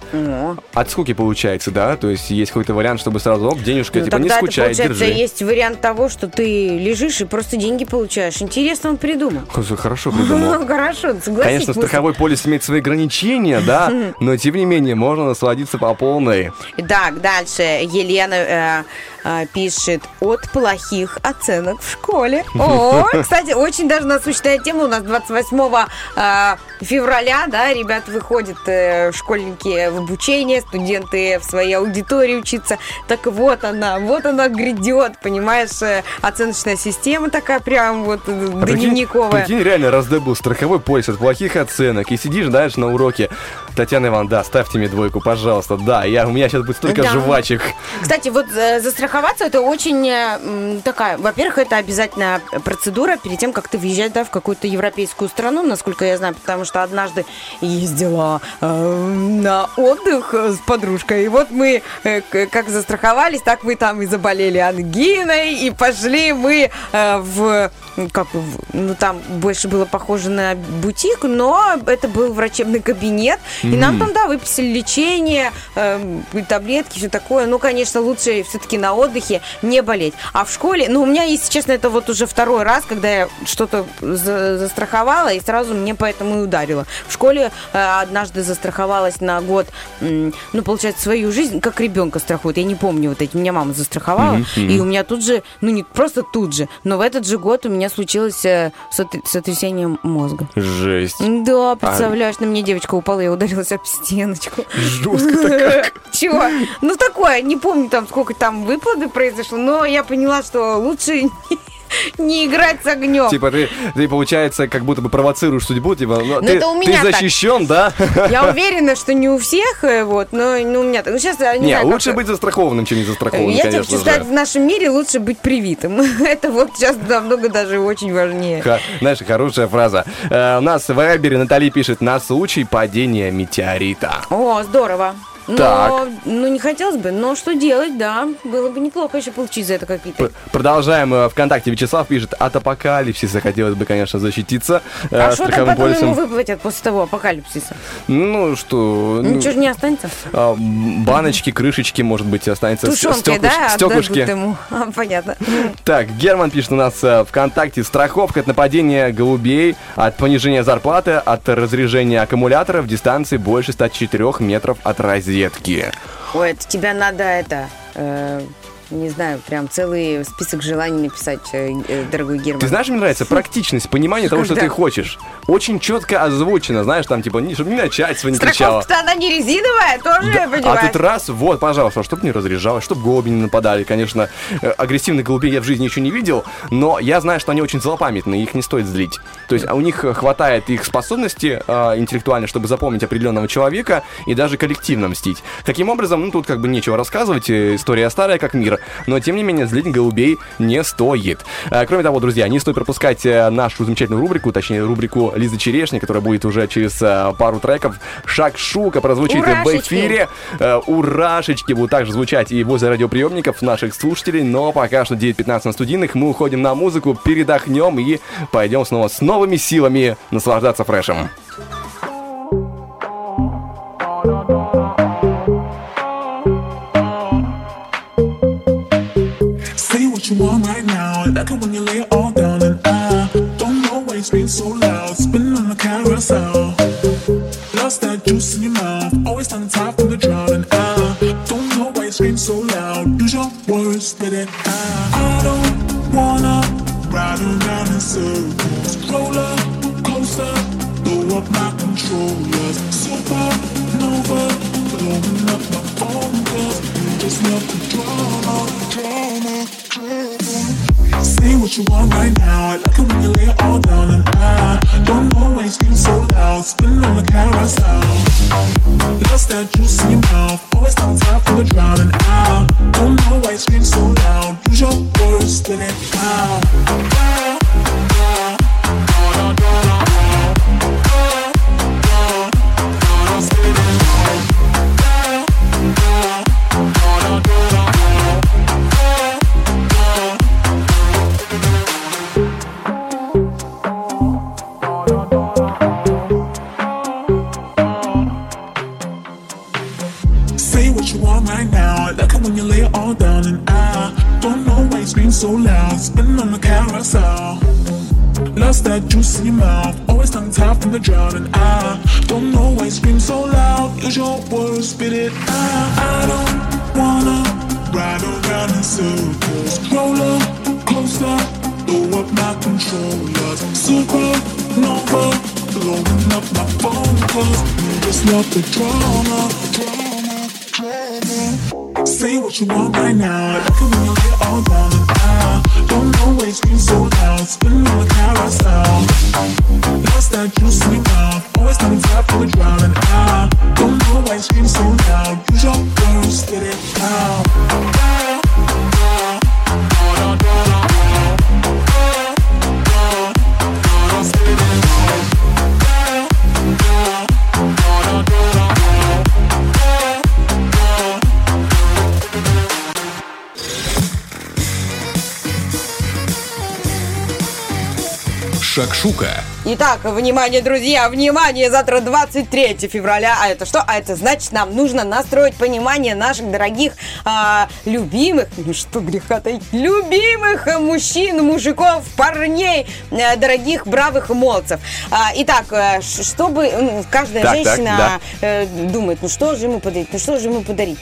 От скуки получается, да? То есть есть какой-то вариант, чтобы сразу, оп, денежка, Ну, типа, не это, скучай, получается, держи. есть вариант того, что ты лежишь и просто деньги получаешь. Интересно он придумал. Хорошо, придумал. Хорошо, согласись. Конечно, страховой полис имеет свои ограничения, да, но тем не менее можно насладиться по полной. Так, дальше Елена э, пишет от плохих оценок в школе. О, кстати, очень даже насущная тема. У нас 28 э, февраля, да, ребят выходят э, школьники в обучение, студенты в своей аудитории учиться. Так вот она, вот она грядет, понимаешь, э, оценочная система такая прям вот э, А прикинь- дневниковая. Прикинь, реально раздобыл страховой полис от плохих оценок. И сидишь, знаешь, на уроке. Татьяна Ивановна, да, ставьте мне двойку, пожалуйста. Да, я, у меня сейчас будет столько Да. жвачек. Кстати, вот э, застраховаться это очень э, такая, во-первых, это обязательная процедура перед тем, как ты въезжаешь да, в какую-то европейскую страну, насколько я знаю, потому что однажды ездила э, на отдых э, с подружкой, и вот мы э, как застраховались, так мы там и заболели ангиной, и пошли мы э, в м, как ну там больше было похоже на бутик, но это был врачебный кабинет, и нам там да, выписали лечение, э, таблетки, все такое. Ну, конечно, лучше все-таки на отдыхе не болеть. А в школе, ну, у меня, если честно, это вот уже второй раз, когда я что-то за- застраховала, и сразу мне поэтому и ударило. В школе э, однажды застраховалась на год, м, ну, получается, свою жизнь, как ребенка страхуют. Я не помню вот эти, меня мама застраховала, мгм. и у меня тут же, ну, не просто тут же, но в этот же год у меня случилось э, сот- сотрясение мозга. Жесть. Да, представляешь, на мне девочка упала и ударилась об стеночку. Жестко-то как. Чего? Ну, такое, не помню там, сколько там выпады произошло, но я поняла, что лучше не, играть с огнем. Типа ты, ты, получается, как будто бы провоцируешь судьбу, типа, ну, Ну, ты, это у ты меня так. защищен, да? Я уверена, что не у всех, э, вот, но ну, у меня так. Ну, сейчас не, Не, знаю, как- лучше быть застрахованным, чем не застрахованным, Я конечно хочу сказать, в нашем мире лучше быть привитым. Это вот сейчас намного даже очень важнее. Ха- знаешь, хорошая фраза. Э, у нас в Вайбере Натали пишет на случай падения метеорита. О, здорово. Но, Так. ну, не хотелось бы, но что делать, да. Было бы неплохо еще получить за это какие-то. Продолжаем. э, Вконтакте Вячеслав пишет, от апокалипсиса хотелось бы, конечно, защититься э, А что там потом ему выплатят после того апокалипсиса? Ну, что... ну, Ничего же не останется. а, баночки, крышечки, может быть, останется. Тушенкой, стеклыш- да, стеклышки. ему. А, Понятно. Так, Герман пишет у нас э, ВКонтакте. Страховка от нападения голубей, от понижения зарплаты, от разряжения аккумуляторов дистанции больше 104 метров от розетки. Ой, это тебя надо это... э, не знаю, прям целый список желаний написать, э, э, дорогой Герман. Ты знаешь, мне нравится практичность, понимание того, что ты хочешь. Очень четко озвучено, знаешь, там типа, чтобы не начальство не кричало. Страховка-то она не резиновая, тоже, понимаешь? А тут раз, вот, пожалуйста, чтобы не разряжалось, чтобы голуби не нападали. Конечно, э, агрессивных голубей я в жизни еще не видел, но я знаю, что они очень злопамятные, их не стоит злить. То есть а у них хватает их способности интеллектуальной, чтобы запомнить определенного человека и даже коллективно мстить. Таким образом, ну тут как бы нечего рассказывать, история старая как мир, но тем не менее злить голубей не стоит. Э, Кроме того, друзья, не стоит пропускать э, нашу замечательную рубрику, точнее рубрику Лизы Черешни, которая будет уже через э, пару треков. Шаг-шука прозвучит в Урашечки. эфире. Э, Урашечки будут также звучать и возле радиоприемников наших слушателей, но пока что 9.15 на студийных, мы уходим на музыку, передохнем и пойдем снова с новыми силами наслаждаться фрешем. You want right now. I like it when you lay it all down, and I don't know why you scream so loud. Spinning on the carousel. Lost that juice in your mouth. Always on the top of the drought, and I don't know why you scream so loud. Use your words, spit it out. I don't wanna ride around in circles. Roll up closer, blow up my controllers. Supernova, blowing up my phone calls. You just love the Say what you want right now. I like it when you lay it all down, and I don't know why you scream so loud. Spinning on the carousel. Lost that juice in your mouth. Always on top of the drought, and I don't know why you scream so loud. Use your words, spit it out. All down, and I don't know why you scream so loud. Spin on the carousel. Lost that your mouth. Always tongue tied from the drought, and I don't know why you scream so loud. Use your words, spit it out. I don't wanna ride around in circles. Roll up closer, blow up my controllers. Supernova, blowing up my phone calls. You just love the drama. Say what you want right now. When you lay it all down, and I ah, don't know why you scream so loud. Spinning on the carousel. Lost that juice your mouth. Always on top of the and I don't know why you scream so loud. Use your words, spit it out. Шакшука Итак, внимание, друзья, внимание, завтра 23 февраля. А это что? А это значит, нам нужно настроить понимание наших дорогих, а, любимых, ну что греха таить, любимых мужчин, мужиков, парней, э, дорогих, бравых молодцев. А, итак, э, чтобы м, каждая Так, так, женщина э, думает, ну что же ему подарить, ну что же ему подарить,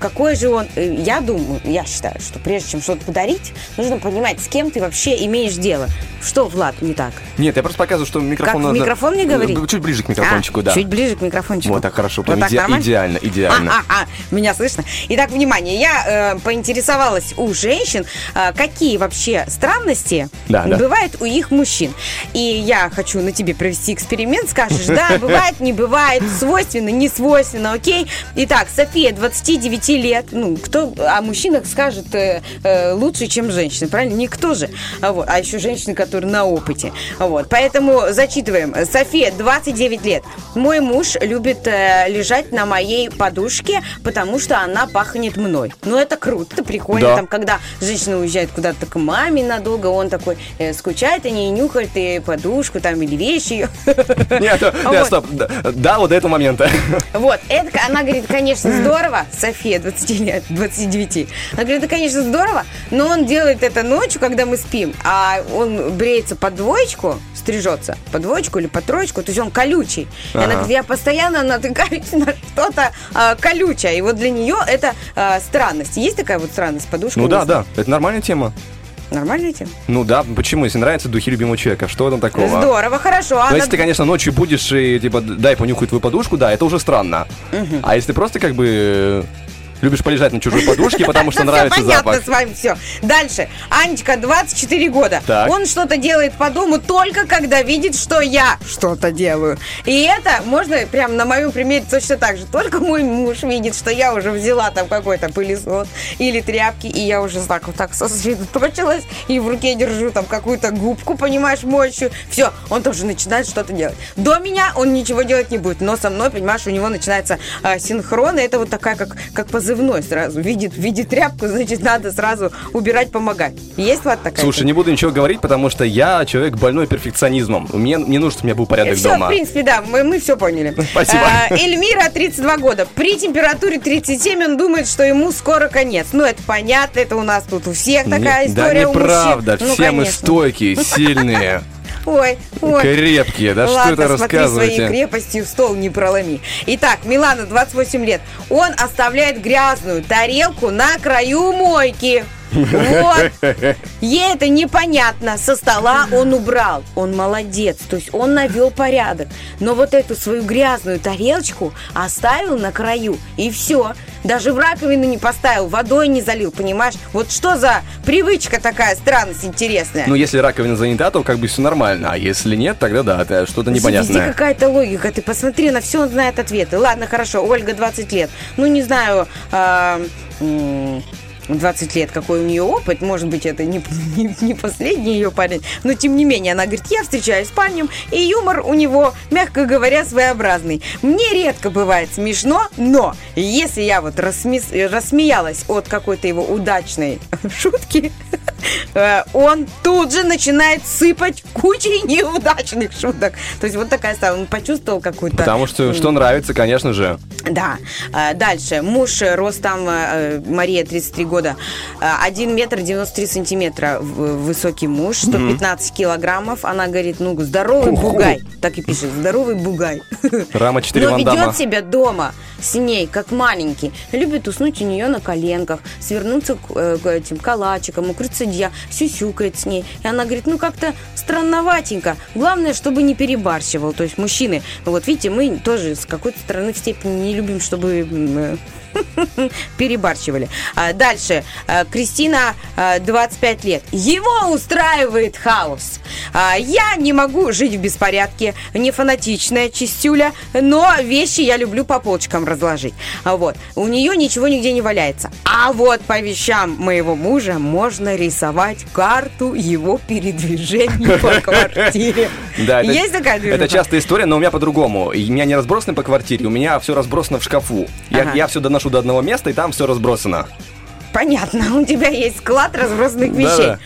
какой же он, я думаю, я считаю, что прежде чем что-то подарить, нужно понимать, с кем ты вообще имеешь дело. Что, Влад, не так? Нет, я просто показываю, что микрофон Как, надо... микрофон не говорить? Э, Чуть ближе к микрофончику, А, да. Чуть ближе к микрофончику. Вот так хорошо, Вот так иде- нормально? идеально, идеально. А, а, а, меня слышно. Итак, внимание, я э, поинтересовалась у женщин, э, какие вообще странности Да, да. бывают у их мужчин. И я хочу на тебе провести эксперимент. Скажешь, да, бывает, не бывает, свойственно, не свойственно, окей? Итак, София, 29 лет. Ну, кто о мужчинах скажет э, э, лучше, чем женщины, правильно? Никто же. А, вот. а еще женщины, которые на опыте. Вот. Поэтому зачитываем. София, 29 лет. Мой муж любит э, лежать на моей подушке, потому что она пахнет мной. Ну, это круто, это прикольно. Да. Там, когда женщина уезжает куда-то к маме надолго, он такой э, скучает о ней, нюхает и подушку там или вещи. Нет, нет, стоп. Да, Да, вот до этого момента. Вот, это, она говорит, конечно, здорово, София, 20 лет, 29. Она говорит, это, конечно, здорово, но он делает это ночью, когда мы спим, а он бреется под двоечку, стрижется под двоечку или под троечку, то есть он колючий. И она Ага. говорит, я постоянно натыкаюсь на что-то а, колючее, и вот для нее это а, странность. Есть такая вот странность, подушка? Ну да, да, это нормальная тема. Нормальная тема? Ну да, почему? Если нравятся духи любимого человека, что там такого? Здорово, хорошо. Но Она- Ну, если ты, конечно, ночью будешь и, типа, дай понюхать твою подушку, да, это уже странно. Мгм. А если просто, как бы, любишь полежать на чужой подушке, потому что нравится понятно запах. с вами все. Дальше. Анечка, 24 года. Он что-то делает по дому только когда видит, что я что-то делаю. И это можно прям на моем примере точно так же. Только мой муж видит, что я уже взяла там какой-то пылесос или тряпки, и я уже так вот так сосредоточилась, и в руке держу там какую-то губку, понимаешь, моющую. Все, он тоже начинает что-то делать. До меня он ничего делать не будет, но со мной, понимаешь, у него начинается а, синхрон, и это вот такая, как, как позывной сразу. Видит, видит тряпку, значит, надо сразу убирать, помогать. Есть, Влад, такая? Слушай, не буду ничего говорить, потому что я человек больной перфекционизмом. Мне не нужно, чтобы у меня был порядок все, дома. в принципе, да, мы, мы все поняли. Спасибо. А, Эльмира, 32 года. При температуре 37 он думает, что ему скоро конец. Ну, это понятно, это у нас тут у всех такая Не- история да неправда, Ну, все мы конечно. стойкие, сильные, Ой, ой. крепкие. Да Ладно, что это смотри своей рассказываете? крепостью стол не проломи. Итак, Милана, 28 лет. Он оставляет грязную тарелку на краю мойки. Вот. Ей это непонятно. Со стола он убрал. Он молодец. То есть он навел порядок. Но вот эту свою грязную тарелочку оставил на краю. И все. Даже в раковину не поставил, водой не залил, понимаешь? Вот что за привычка такая странность интересная. Ну, если раковина занята, то как бы все нормально. А если нет, тогда да, это что-то Везде непонятное. какая-то логика. Ты посмотри, на все он знает ответы. Ладно, хорошо, Ольга 20 лет. Ну, не знаю, м, 20 лет, какой у нее опыт. Может быть, это не, не, не последний ее парень. Но, тем не менее, она говорит, я встречаюсь с парнем, и юмор у него, мягко говоря, своеобразный. Мне редко бывает смешно, но если я вот рассме- рассмеялась от какой-то его удачной шутки, он тут же начинает сыпать кучей неудачных шуток. То есть вот такая стала. Он почувствовал какую-то... Потому что что нравится, конечно же. да. А, Дальше. Муж э, ростом э, Мария, 33 года. 1 метр 93 сантиметра высокий муж, 115 килограммов. Она говорит, ну, здоровый Ху-ху. бугай. Так и пишет, здоровый бугай. Рама 4 Но Ван Дамма. ведет себя дома с ней, как маленький. Любит уснуть у нее на коленках, свернуться к, э, к этим калачикам, укрыться одеялом, сюсюкает с ней. И она говорит, ну как-то странноватенько. Главное, чтобы не перебарщивал. То есть мужчины, вот видите, мы тоже с какой-то стороны в степени не любим, чтобы э, перебарщивали. А, Дальше. А, Кристина, а, 25 лет. Его устраивает хаос. А, Я не могу жить в беспорядке, не фанатичная чистюля, но вещи я люблю по полочкам разложить. А Вот. У нее ничего нигде не валяется. А вот по вещам моего мужа можно рисовать карту его передвижений по квартире. Да, это, Есть такая движуха? Это частая история, но у меня по-другому. У меня не разбросаны по квартире, у меня все разбросано в шкафу. Я, Ага. я все доношу до одного места, и там все разбросано. Понятно, у тебя есть склад разбросанных вещей. Да-да.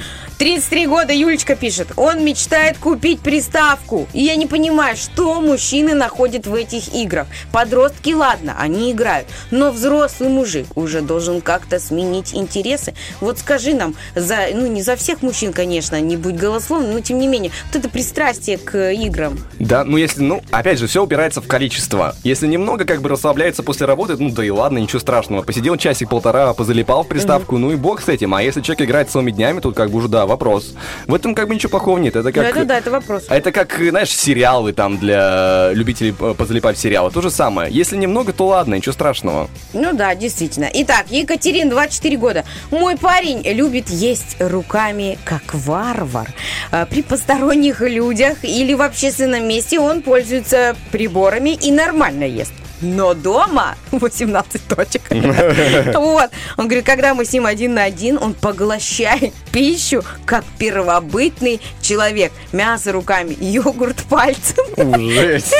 33 года Юлечка пишет. Он мечтает купить приставку. И я не понимаю, что мужчины находят в этих играх. Подростки, ладно, они играют. Но взрослый мужик уже должен как-то сменить интересы. Вот скажи нам, за, ну не за всех мужчин, конечно, не будь голословным, но тем не менее, вот это пристрастие к играм. Да, ну если, ну, опять же, все упирается в количество. Если немного как бы расслабляется после работы, ну да и ладно, ничего страшного. Посидел часик-полтора, позалипал в приставку, ну и бог с этим. А если человек играет целыми днями, тут как бы уже, да, вопрос. В этом как бы ничего плохого нет. Это как... Ну, это да, это вопрос. А Это как, знаешь, сериалы там для любителей позалипать в сериалы. То же самое. Если немного, то ладно, ничего страшного. Ну да, действительно. Итак, Екатерин, 24 года. Мой парень любит есть руками, как варвар. А, При посторонних людях или в общественном месте он пользуется приборами и нормально ест. Но дома 18 точек. Вот. Он говорит, когда мы с ним один на один, он поглощает пищу, как первобытный человек. Мясо руками, йогурт пальцем. Жесть.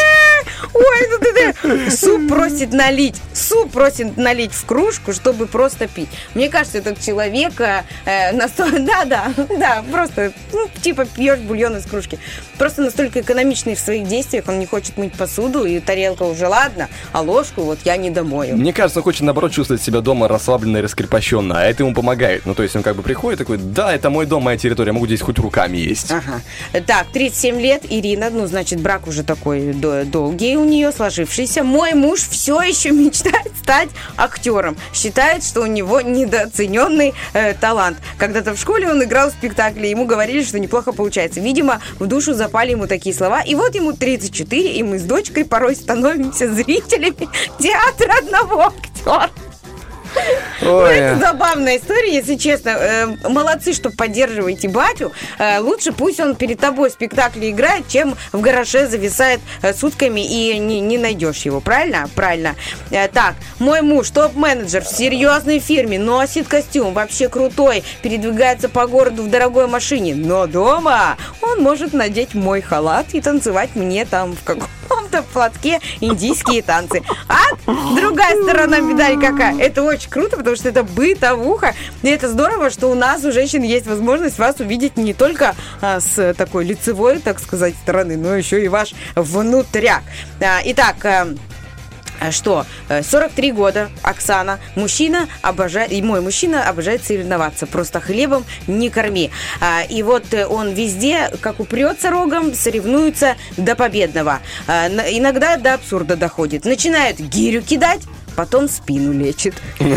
Ой, ну ты, ты. Суп просит налить. Суп просит налить в кружку, чтобы просто пить. Мне кажется, этот человек э, э, настолько... Да, да, да, просто, ну, типа пьешь бульон из кружки. Просто настолько экономичный в своих действиях, он не хочет мыть посуду, и тарелка уже ладно, а ложку вот я не домою. Мне кажется, он хочет, наоборот, чувствовать себя дома расслабленно и раскрепощенно, а это ему помогает. Ну, то есть он как бы приходит такой, да, это мой дом, моя территория, могу здесь хоть руками есть. Ага. Так, 37 лет, Ирина, ну, значит, брак уже такой до- долгий у нее, сложившийся. Мой муж все еще мечтает стать актером. Считает, что у него недооцененный э, талант. Когда-то в школе он играл в спектакле, ему говорили, что неплохо получается. Видимо, в душу запали ему такие слова. И вот ему 34, и мы с дочкой порой становимся зрителями театра одного актера. Ну, это забавная история, если честно. Э, молодцы, что поддерживаете батю. Э, лучше пусть он перед тобой в спектакле играет, чем в гараже зависает э, сутками и не, не найдешь его. Правильно? Правильно. Так, мой муж, топ-менеджер в серьезной фирме, носит костюм, вообще крутой, передвигается по городу в дорогой машине. Но дома он может надеть мой халат и танцевать мне там в каком-то платке индийские танцы. А другая сторона медали какая? Это очень круто, потому что это бытовуха. И это здорово, что у нас, у женщин, есть возможность вас увидеть не только а, с такой лицевой, так сказать, стороны, но еще и ваш внутряк. А, итак, а, а Что? Э, 43 года, Оксана, мужчина обожает, и мой мужчина обожает соревноваться, просто хлебом не корми. А, И вот э, он везде, как упрется рогом, соревнуется до победного. А, Иногда до абсурда доходит. Начинает гирю кидать, потом спину лечит.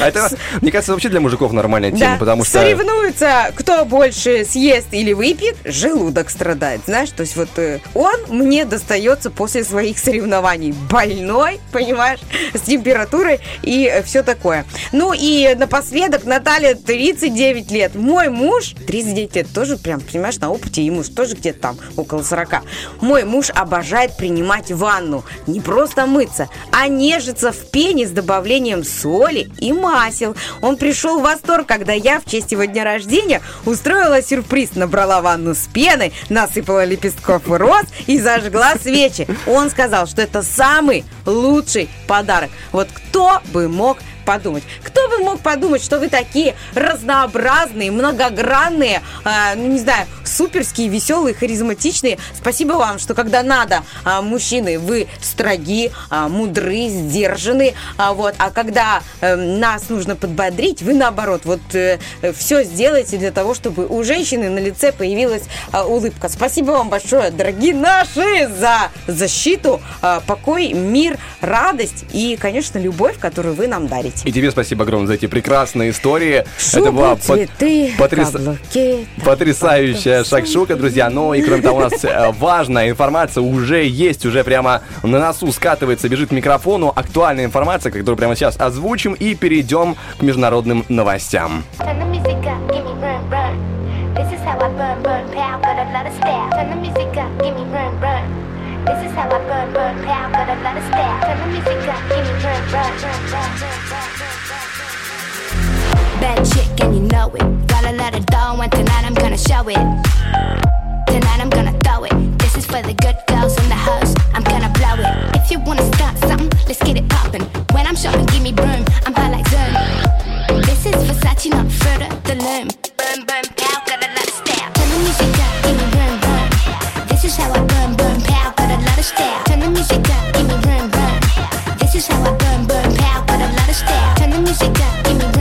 А это, мне кажется, вообще для мужиков нормальная тема, потому что... соревнуются, кто больше съест или выпьет, желудок страдает, знаешь, то есть вот э, он мне достается после своих соревнований больной, понимаешь, с температурой и все такое. Ну и напоследок Наталья 39 лет, мой муж 39 лет, тоже прям, понимаешь, на опыте, ему тоже где-то там около 40. Мой муж обожает принимать ванну, не просто мыться, а нежиться в пене с добавлением соли и масел. Он пришел в восторг, когда я в честь его дня рождения устроила сюрприз, набрала ванну с пеной, насыпала лепестков роз и зажгла свечи. Он сказал, что это самый лучший подарок. Вот кто бы мог подумать. Кто бы мог подумать, что вы такие разнообразные, многогранные, ну, не знаю, суперские, веселые, харизматичные. Спасибо вам, что когда надо, а, мужчины, вы строги, а, мудры, сдержаны, а, вот, а когда э, нас нужно подбодрить, вы наоборот, вот все сделаете для того, чтобы у женщины на лице появилась а, улыбка. Спасибо вам большое, дорогие наши, за защиту, а, покой, мир, радость и, конечно, любовь, которую вы нам дарите. И тебе спасибо огромное за эти прекрасные истории. Шубы, Это была цветы, потряс- каблуки. Потрясающая шакшука, друзья. Ну и кроме того, у нас э, важная информация уже есть, уже прямо на носу скатывается, бежит к микрофону. Актуальная информация, которую прямо сейчас озвучим и перейдем к международным новостям. This is how I burn, burn, pow, got a lot of style. Turn the music up, give me run, run. This is how I burn, burn, pow, got a lot of style. Turn the music up, give me run, run, run, run, run, run, Bad chick and you know it. Got a lot of dough and tonight I'm gonna show it. Tonight I'm gonna throw it. This is for the good girls in the house. I'm gonna blow it. If you wanna start something, let's get it poppin'. When I'm shopping, give me broom. I'm high like Zoom. This is Versace, not Fruta the Loom. burn, burn, pow, got a lot of style. Turn the music up, give me burn, burn. This is how I burn, burn, pow, got a lot of style. Turn the music up, give me burn, burn. This is how I burn, burn, pow, got a lot of style. Turn the music up, give me burn,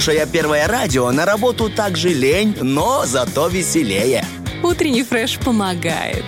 Слушая первое радио, на работу так же лень, но зато веселее. Утренний фреш помогает.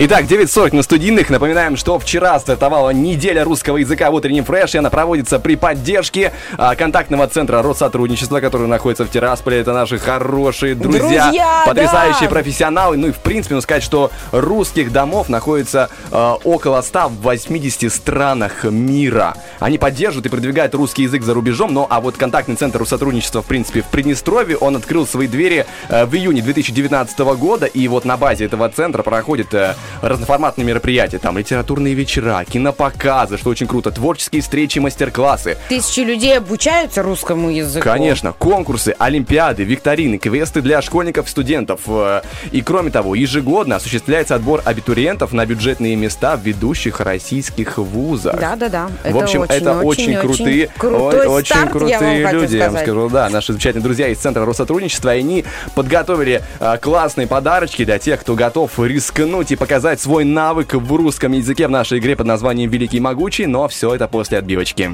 Итак, 9.40 на студийных. Напоминаем, что вчера стартовала неделя русского языка в утреннем фреше. Она проводится при поддержке а, контактного центра Россотрудничества, который находится в Тирасполе. Это наши хорошие друзья, Друзья, потрясающие да. профессионалы. Ну и, в принципе, нужно сказать, что русских домов находится а, около 100 в 80 странах мира. Они поддерживают и продвигают русский язык за рубежом. Ну а вот контактный центр Россотрудничества, в принципе, в Приднестровье, он открыл свои двери э, в июне 2019 года. И вот на базе этого центра проходит э, разноформатные мероприятия. Там литературные вечера, кинопоказы, что очень круто, творческие встречи, мастер-классы. Тысячи людей обучаются русскому языку. Конечно, конкурсы, олимпиады, викторины, квесты для школьников и студентов. Э, И кроме того, ежегодно осуществляется отбор абитуриентов на бюджетные места в ведущих российских вузах. Да-да-да. В общем, это очень, крутые, крутой о- очень старт, я крутые хочу люди, я вам сказать. скажу, да, наши замечательные друзья из Центра Россотрудничества, и они подготовили а, классные подарочки для тех, кто готов рискнуть и показать свой навык в русском языке в нашей игре под названием «Великий и могучий», но все это после отбивочки.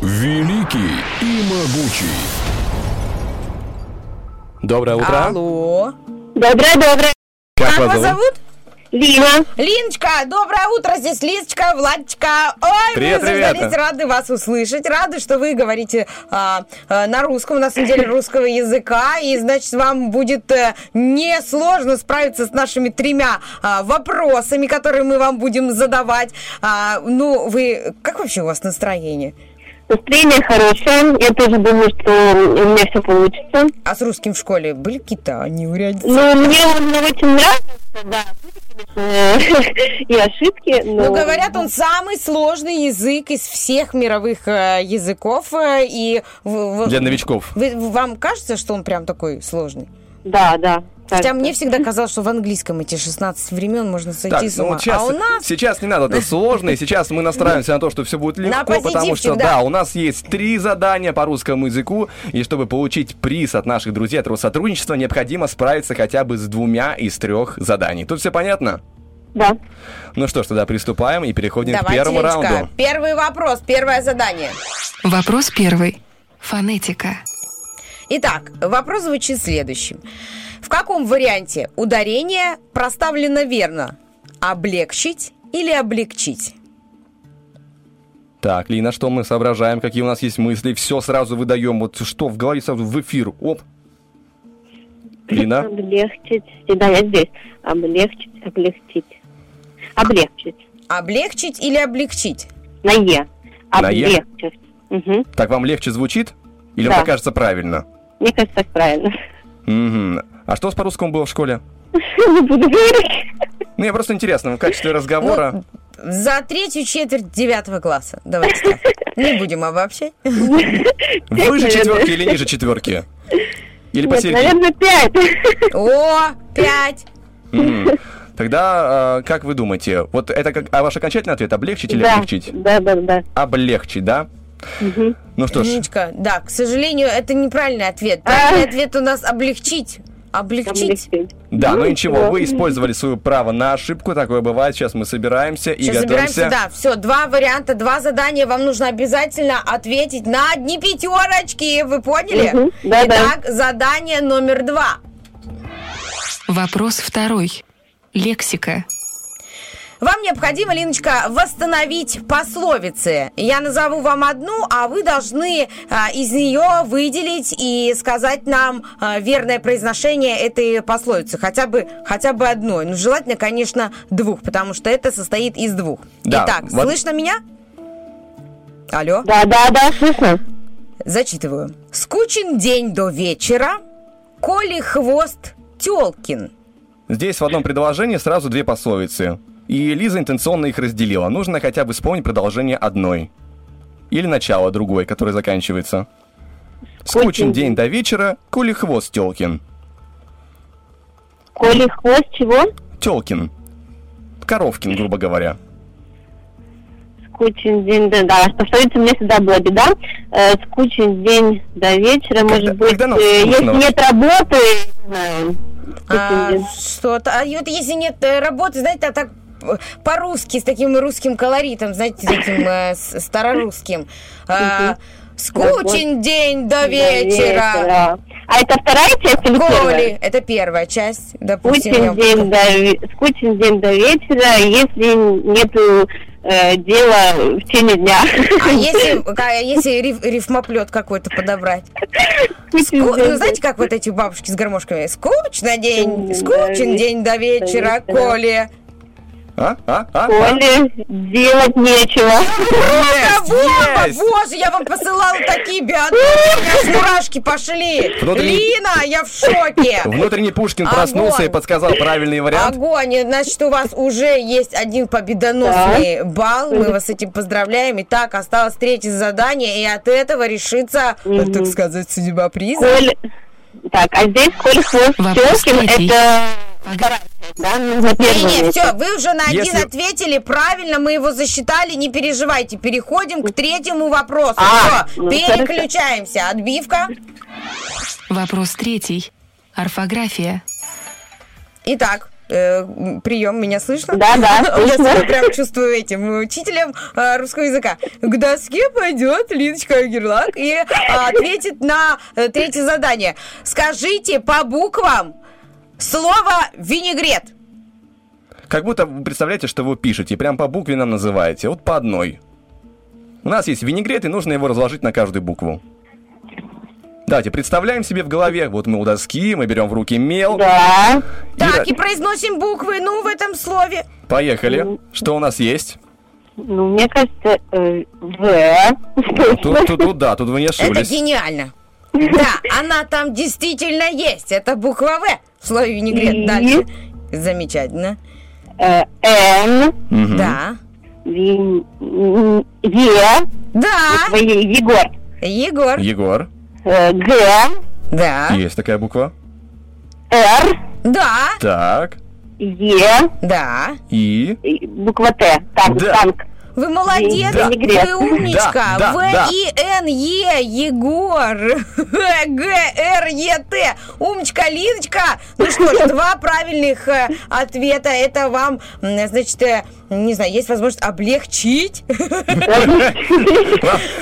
Великий и могучий. Доброе утро. Алло. Доброе-доброе. Как, Как вас вас зовут? зовут? Лина. Линочка, доброе утро, здесь Лизочка, Владочка. Ой, Привет, мы привет. заждались, рады вас услышать, рады, что вы говорите а, а, на русском, у нас неделя русского языка, и, значит, вам будет э, несложно справиться с нашими тремя а, вопросами, которые мы вам будем задавать. А, ну, вы, как вообще у вас настроение? Настроение хорошее. Я тоже думаю, что у меня все получится. А с русским в школе были какие-то неурядицы? Ну, мне он очень нравится, да. И ошибки, но... Ну, говорят, он самый сложный язык из всех мировых э, языков. э, и Для новичков. Вам кажется, что он прям такой сложный? Да, да. Хотя мне всегда казалось, что в английском эти 16 времен можно сойти Так, с ну ума. вот сейчас, а у нас сейчас не надо, это сложно, и сейчас мы настраиваемся на то, что все будет легко, потому что, да. да, у нас есть три задания по русскому языку, и чтобы получить приз от наших друзей от Россотрудничества, необходимо справиться хотя бы с двумя из трех заданий. Тут все понятно? Да. Ну что ж, тогда приступаем и переходим к Давайте, первому Леночка, раунду. первый вопрос, первое задание. Вопрос первый. Фонетика. Итак, вопрос звучит следующим. В каком варианте ударение проставлено верно? Облегчить или облегчить? Так, Лина, что мы соображаем, какие у нас есть мысли, все сразу выдаем. Вот что в голове сразу в эфир. Оп. Лина? Облегчить. Да, я здесь. Облегчить, облегчить. Облегчить. Облегчить или облегчить? На Е. На Е? Облегчить. Мгм. Так вам легче звучит? Или Да. вам кажется правильно? Мне кажется, так правильно. Мгм. А что у вас по-русскому было в школе? Не буду говорить. Ну, мне просто интересно, в качестве разговора... За третью четверть девятого класса. Давайте так. Не будем обобщать. Выше четверки или ниже четверки? Или Нет, посередине? наверное, пять. О, пять. Тогда, э, как вы думаете, вот это как а ваш окончательный ответ, облегчить или Да, облегчить? да, да, да. Облегчить, да? Ну что ж, Ниночка, да, к сожалению, это неправильный ответ. Правильный ответ у нас облегчить. Облегчить. да, ну Ну, ничего, вы использовали свое право на ошибку, такое бывает. Сейчас мы собираемся и Сейчас готовимся. собираемся, да, все, два варианта, два задания. Вам нужно обязательно ответить на одни пятерочки. Вы поняли? Мгм, да-да. Итак, задание номер два. Вопрос второй. Лексика. Вам необходимо, Линочка, восстановить пословицы. Я назову вам одну, а вы должны а, из нее выделить и сказать нам а, верное произношение этой пословицы. Хотя бы, хотя бы одной. Ну, желательно, конечно, двух, потому что это состоит из двух. Да, Итак, вот- слышно меня? Алло? Да, да, да, слышно. Зачитываю. Скучен день до вечера, коли хвост телкин. Здесь в одном предложении сразу две пословицы. И Лиза интенционно их разделила. Нужно хотя бы вспомнить продолжение одной. Или начало другой, которое заканчивается. Скучен день до вечера, коли хвост Телкин. Коли хвост чего? Телкин. Коровкин, грубо говоря. Скучен день, да, да. Пословица мне всегда была беда. Э, скучен день до вечера, может быть, когда э, если нет работы, не знаю, А, что-то. А вот если нет э, работы, знаете, а так по-русски, с таким русским колоритом, знаете, таким э, старорусским. А, Скучен день до вечера. А это вторая часть или первая? это первая часть, допустим. Скучен я- день, до, скучен день до вечера, если нету э, дела в течение дня. А если, ка- если риф- рифмоплет какой-то подобрать? Ску- ну, знаете, как вот эти бабушки с гармошками? Скучно день, скучен день до вечера, Коли. А? А? А? Коли делать нечего. Просто, Вова, есть. боже, я вам посылала такие биатлоны, у меня аж мурашки пошли. Внутренний- Лина, я в шоке. Внутренний Пушкин Огонь. проснулся и подсказал правильный вариант. Огонь, значит, у вас уже есть один победоносный балл. Мы вас с этим поздравляем. Итак, осталось третье задание, и от этого решится, так сказать, судьба приза. Коль- Так, а здесь Коль хвост Вопрос это да? На первом Не, месте. все, вы уже на один Если- ответили правильно, мы его засчитали, не переживайте. Переходим к третьему вопросу. А, Все, ну, переключаемся. Отбивка. Вопрос третий. Орфография. Итак, э, прием, меня слышно? Да, да, Я себя прям чувствую этим учителем э, русского языка. К доске пойдет Линочка Герлак и э, ответит на э, третье задание. Скажите по буквам слово «винегрет». Как будто вы представляете, что вы пишете, прям по букве нам называете. Вот по одной. У нас есть винегрет, и нужно его разложить на каждую букву. Давайте, представляем себе в голове, вот мы у доски, мы берем в руки мел. Да. Так, и произносим буквы, ну, в этом слове. Поехали. Что у нас есть? Ну, мне кажется, э, В. Тут, тут, тут, да, тут вы не Это ошиблись. гениально. Да, она там действительно есть. Это буква В в слове винегрет. И? Дальше. Замечательно. Э, Н. Мгм. Да. Вин- Е. Да. Егор. Егор. Егор. Э, Г. Да. Есть такая буква. Р. Да. Так. Е. Да. И. И Буква Т. Танк. Да. Танк. Вы молодец, Да. вы умничка. Да, да, В да. И Н Е Егор. Г Р Е Т. Умничка, Линочка. Ну что ж, два правильных э, ответа. Это вам, значит, э, не знаю, есть возможность облегчить.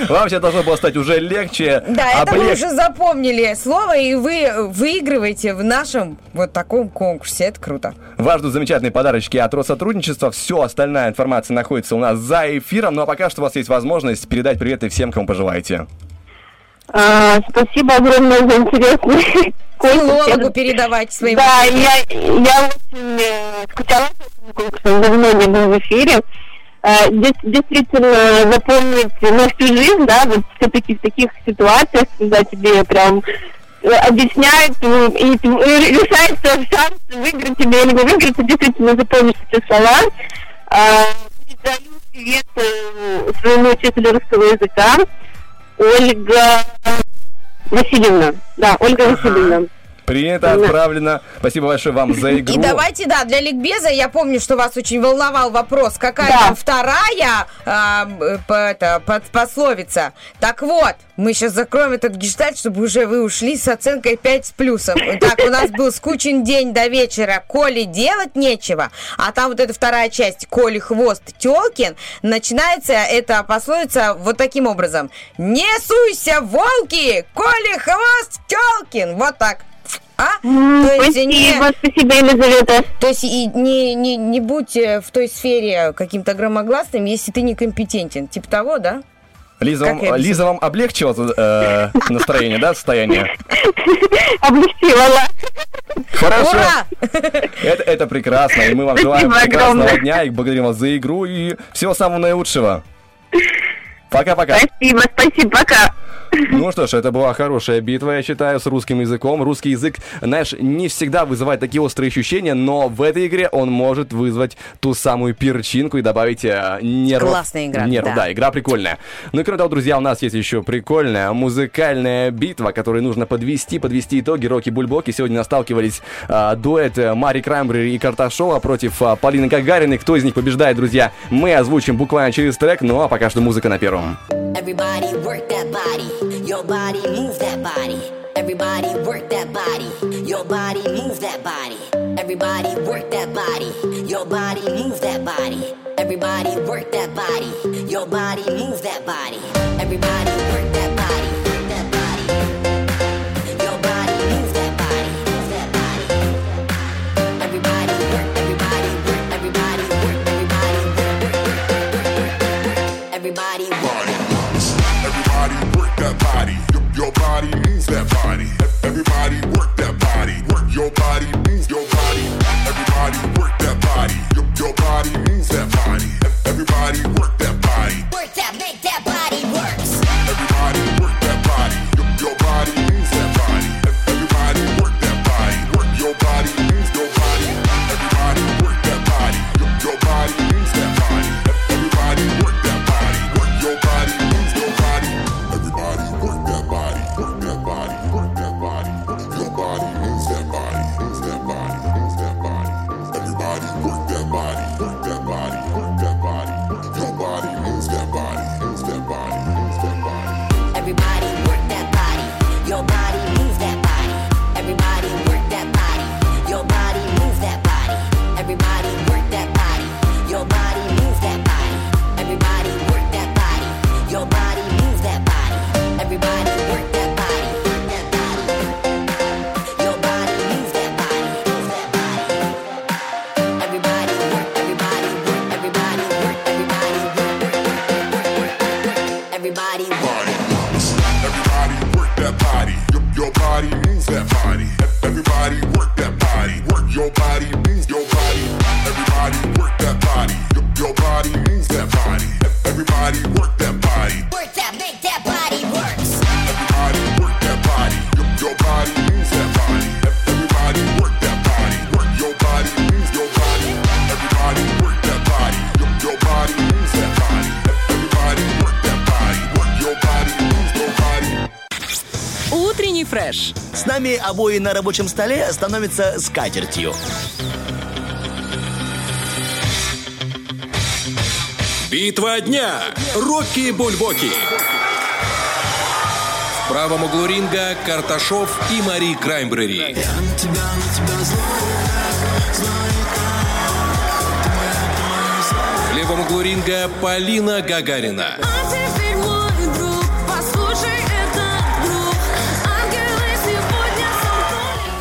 Вам, сейчас должно было стать уже легче. Да, это вы облег- уже запомнили слово, и вы выигрываете в нашем вот таком конкурсе. Это круто. Вас ждут замечательные подарочки от Россотрудничества. Все остальная информация находится у нас за эфиром. Ну а пока что у вас есть возможность передать приветы всем, кому пожелаете. А, спасибо огромное за интересный Филологу передавайте своим. Да, я, я очень э, скучала по этому конкурсу, давно не был в эфире. Э, дес- действительно запомнить на всю жизнь, да, вот все-таки в таких ситуациях, когда тебе прям э, объясняют, э, и, и решается шанс выиграть тебе или не выиграть, ты действительно запомнишь эти слова. А, передаю привет э, своему учителю русского языка, Ольга Васильевна. Да, Ольга Васильевна. Принято, отправлено. Спасибо большое вам за игру. И давайте, да, для ликбеза, я помню, что вас очень волновал вопрос, какая там вторая а, э, по- это, под- пословица. Так вот, мы сейчас закроем этот гештальт, чтобы уже вы ушли с оценкой 5 с плюсом. Так, у нас был скучен день до вечера, коли делать нечего, а там вот эта вторая часть, коли хвост телкин, начинается эта пословица вот таким образом. Не суйся, волки, коли хвост телкин. Вот так. А? То есть не- Спасибо, спасибо, Елизавета. То есть и не, не, не будь э, в той сфере каким-то громогласным, если ты некомпетентен. Типа того, да? Лиза, Как вам? Лиза вам облегчила э, настроение, да, состояние? Облегчила, Хорошо. Ура! Это, это прекрасно. И мы вам Спасибо желаем прекрасного огромное. дня и благодарим вас за игру и всего самого наилучшего. Пока-пока. Спасибо, спасибо, пока. Ну что ж, это была хорошая битва, я считаю, с русским языком. Русский язык, знаешь, не всегда вызывает такие острые ощущения, но в этой игре он может вызвать ту самую перчинку и добавить э, нервов. Классная игра, Нервов, да. да, игра прикольная. Ну и кроме того, друзья, у нас есть еще прикольная музыкальная битва, которой нужно подвести, подвести итоги. Рокки Бульбоки сегодня сталкивались э, дуэт э, Мари Краймбрери и Карташова против э, Полины Гагариной. Кто из них побеждает, друзья, мы озвучим буквально через трек, ну а пока что музыка на первом. Everybody work that body, your body move that body. Everybody work that body, your body move that body. Everybody work that body, your body move that body. Everybody work that body, your body move that body. Everybody work that body, that body. Your body move that body, that body. Everybody work, everybody work, everybody work, everybody. Everybody that body. Your, your body moves that body. Everybody work that body. Work your body, move your body. Everybody work that body. Your, your body moves that body. Everybody work that body. Work that, your body, move your body. Everybody work that body. Your, your body moves that body. Everybody work that body. Фреш. С нами обои на рабочем столе становятся скатертью. Битва дня. Рокки Бульбоки. В правом углу ринга Карташов и Мари Краймбрери. по углу ринга Полина Гагарина. А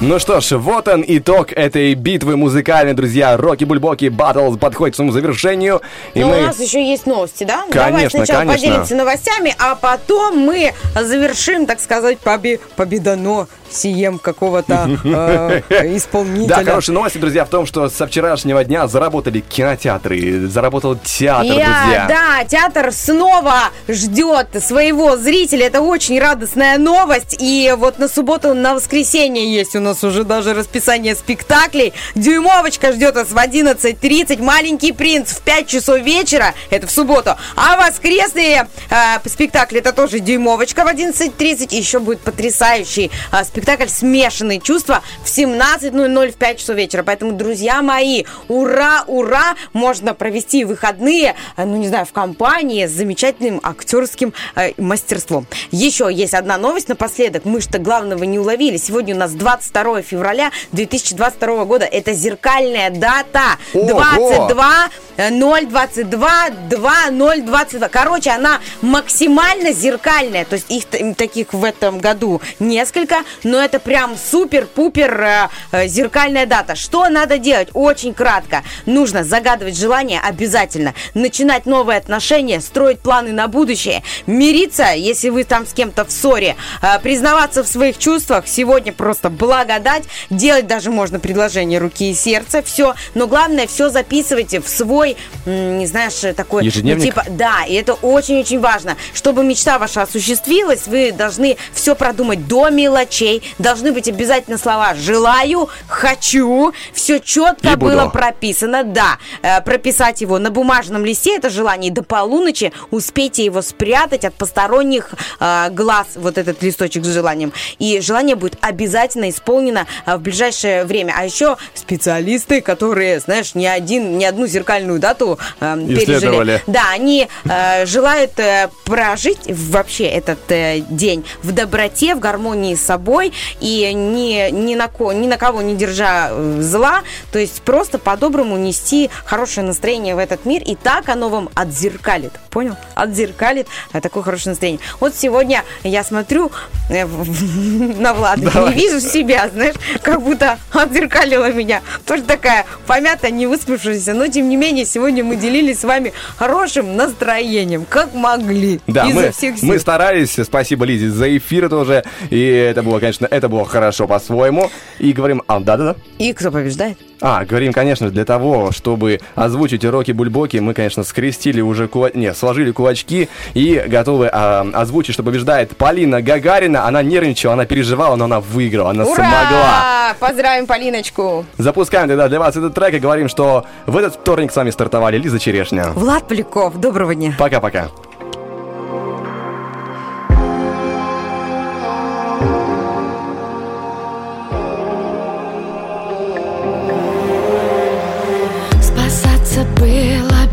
Ну что ж, вот он итог этой битвы музыкальной, друзья. Рокки Бульбоки Battles подходит к своему завершению. И Но мы... у нас еще есть новости, да? Давай Конечно, сначала конечно. поделимся новостями, а потом мы завершим, так сказать, побе- победоно сием какого-то э, исполнителя. Да, хорошие новости, друзья, в том, что со вчерашнего дня заработали кинотеатры, заработал театр, Я, друзья. да, театр снова ждет своего зрителя. Это очень радостная новость. И вот на субботу, на воскресенье есть у нас уже даже расписание спектаклей. Дюймовочка ждет нас в 11.30. Маленький принц в 5 часов вечера. Это в субботу. А воскресные э, спектакли это тоже Дюймовочка в 11.30. И еще будет потрясающий э, спектакль «Смешанные чувства» в 17.00 в 5 часов вечера. Поэтому, друзья мои, ура, ура! Можно провести выходные, э, ну, не знаю, в компании с замечательным актерским э, мастерством. Еще есть одна новость напоследок. Мы что главного не уловили. Сегодня у нас 22 февраля 2022 года. Это зеркальная дата. Ого! 22 022 2022. Короче, она максимально зеркальная. То есть их таких в этом году несколько, но это прям супер-пупер э, э, зеркальная дата. Что надо делать? Очень кратко. Нужно загадывать желание обязательно, начинать новые отношения, строить планы на будущее, мириться, если вы там с кем-то в ссоре, э, признаваться в своих чувствах. Сегодня просто благодать. Делать даже можно предложение руки и сердца. Все. Но главное, все записывайте в свой, не знаешь, такой... ну, Ежедневник? типа, да, и это очень-очень важно. Чтобы мечта ваша осуществилась, вы должны все продумать до мелочей. Должны быть обязательно слова «желаю», «хочу». Все четко И буду. было прописано. Да, Э, прописать его на бумажном листе, это желание, и до полуночи успейте его спрятать от посторонних э, глаз, вот этот листочек с желанием. И желание будет обязательно исполнено э, в ближайшее время. А еще специалисты, которые, знаешь, не один, не одну зеркальную дату э, пережили. Да, они э, желают э, прожить вообще этот э, день в доброте, в гармонии с собой и ни, ни, на, ко, ни на кого не держа э, зла, то есть просто по-доброму нести хорошее настроение в этот мир, и так оно вам отзеркалит, понял? Отзеркалит э, такое хорошее настроение. Вот сегодня я смотрю э, на Влада Давай. и вижу себя, знаешь, как будто отзеркалила меня. Тоже такая помятая, не выспавшаяся, но тем не менее сегодня мы делились с вами хорошим настроением, как могли. Да, мы, всех сил. мы старались, спасибо Лизе за эфир тоже, и это было, конечно, это было хорошо по-своему. И говорим, а, да-да-да. И кто побеждает? А, говорим, конечно, для того, чтобы озвучить уроки бульбоки, мы, конечно, скрестили уже кула... не, сложили кулачки и готовы а, озвучить, что побеждает Полина Гагарина. Она нервничала, она переживала, но она выиграла, она смогла. Ура! Поздравим Полиночку! Запускаем тогда для вас этот трек и говорим, что в этот вторник с вами стартовали Лиза Черешня. Влад Поляков, доброго дня. Пока-пока.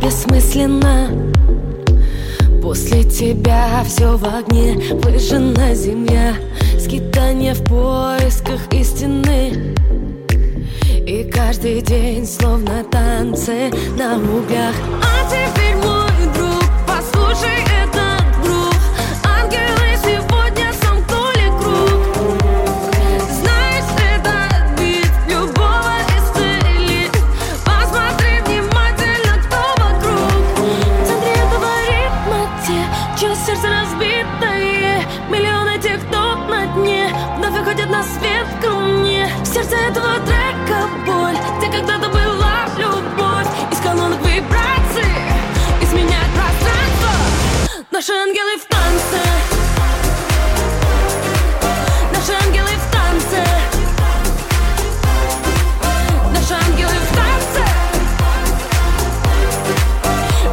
Бессмысленно. После тебя все в огне Выжжена земля Скитание в поисках истины. И каждый день словно танцы на углях. А теперь мой друг, послушай этот Наши ангелы в танце. Наши ангелы в танце. Наши ангелы в танце.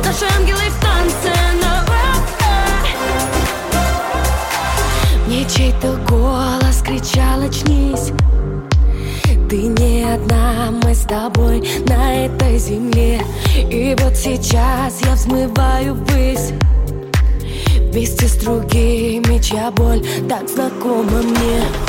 Наши ангелы в танце. На Мне чей-то голос кричал очнись. Ты не одна, мы с тобой на этой земле. И вот сейчас я взмываю ввысь Вместе с другими, чья боль так знакома мне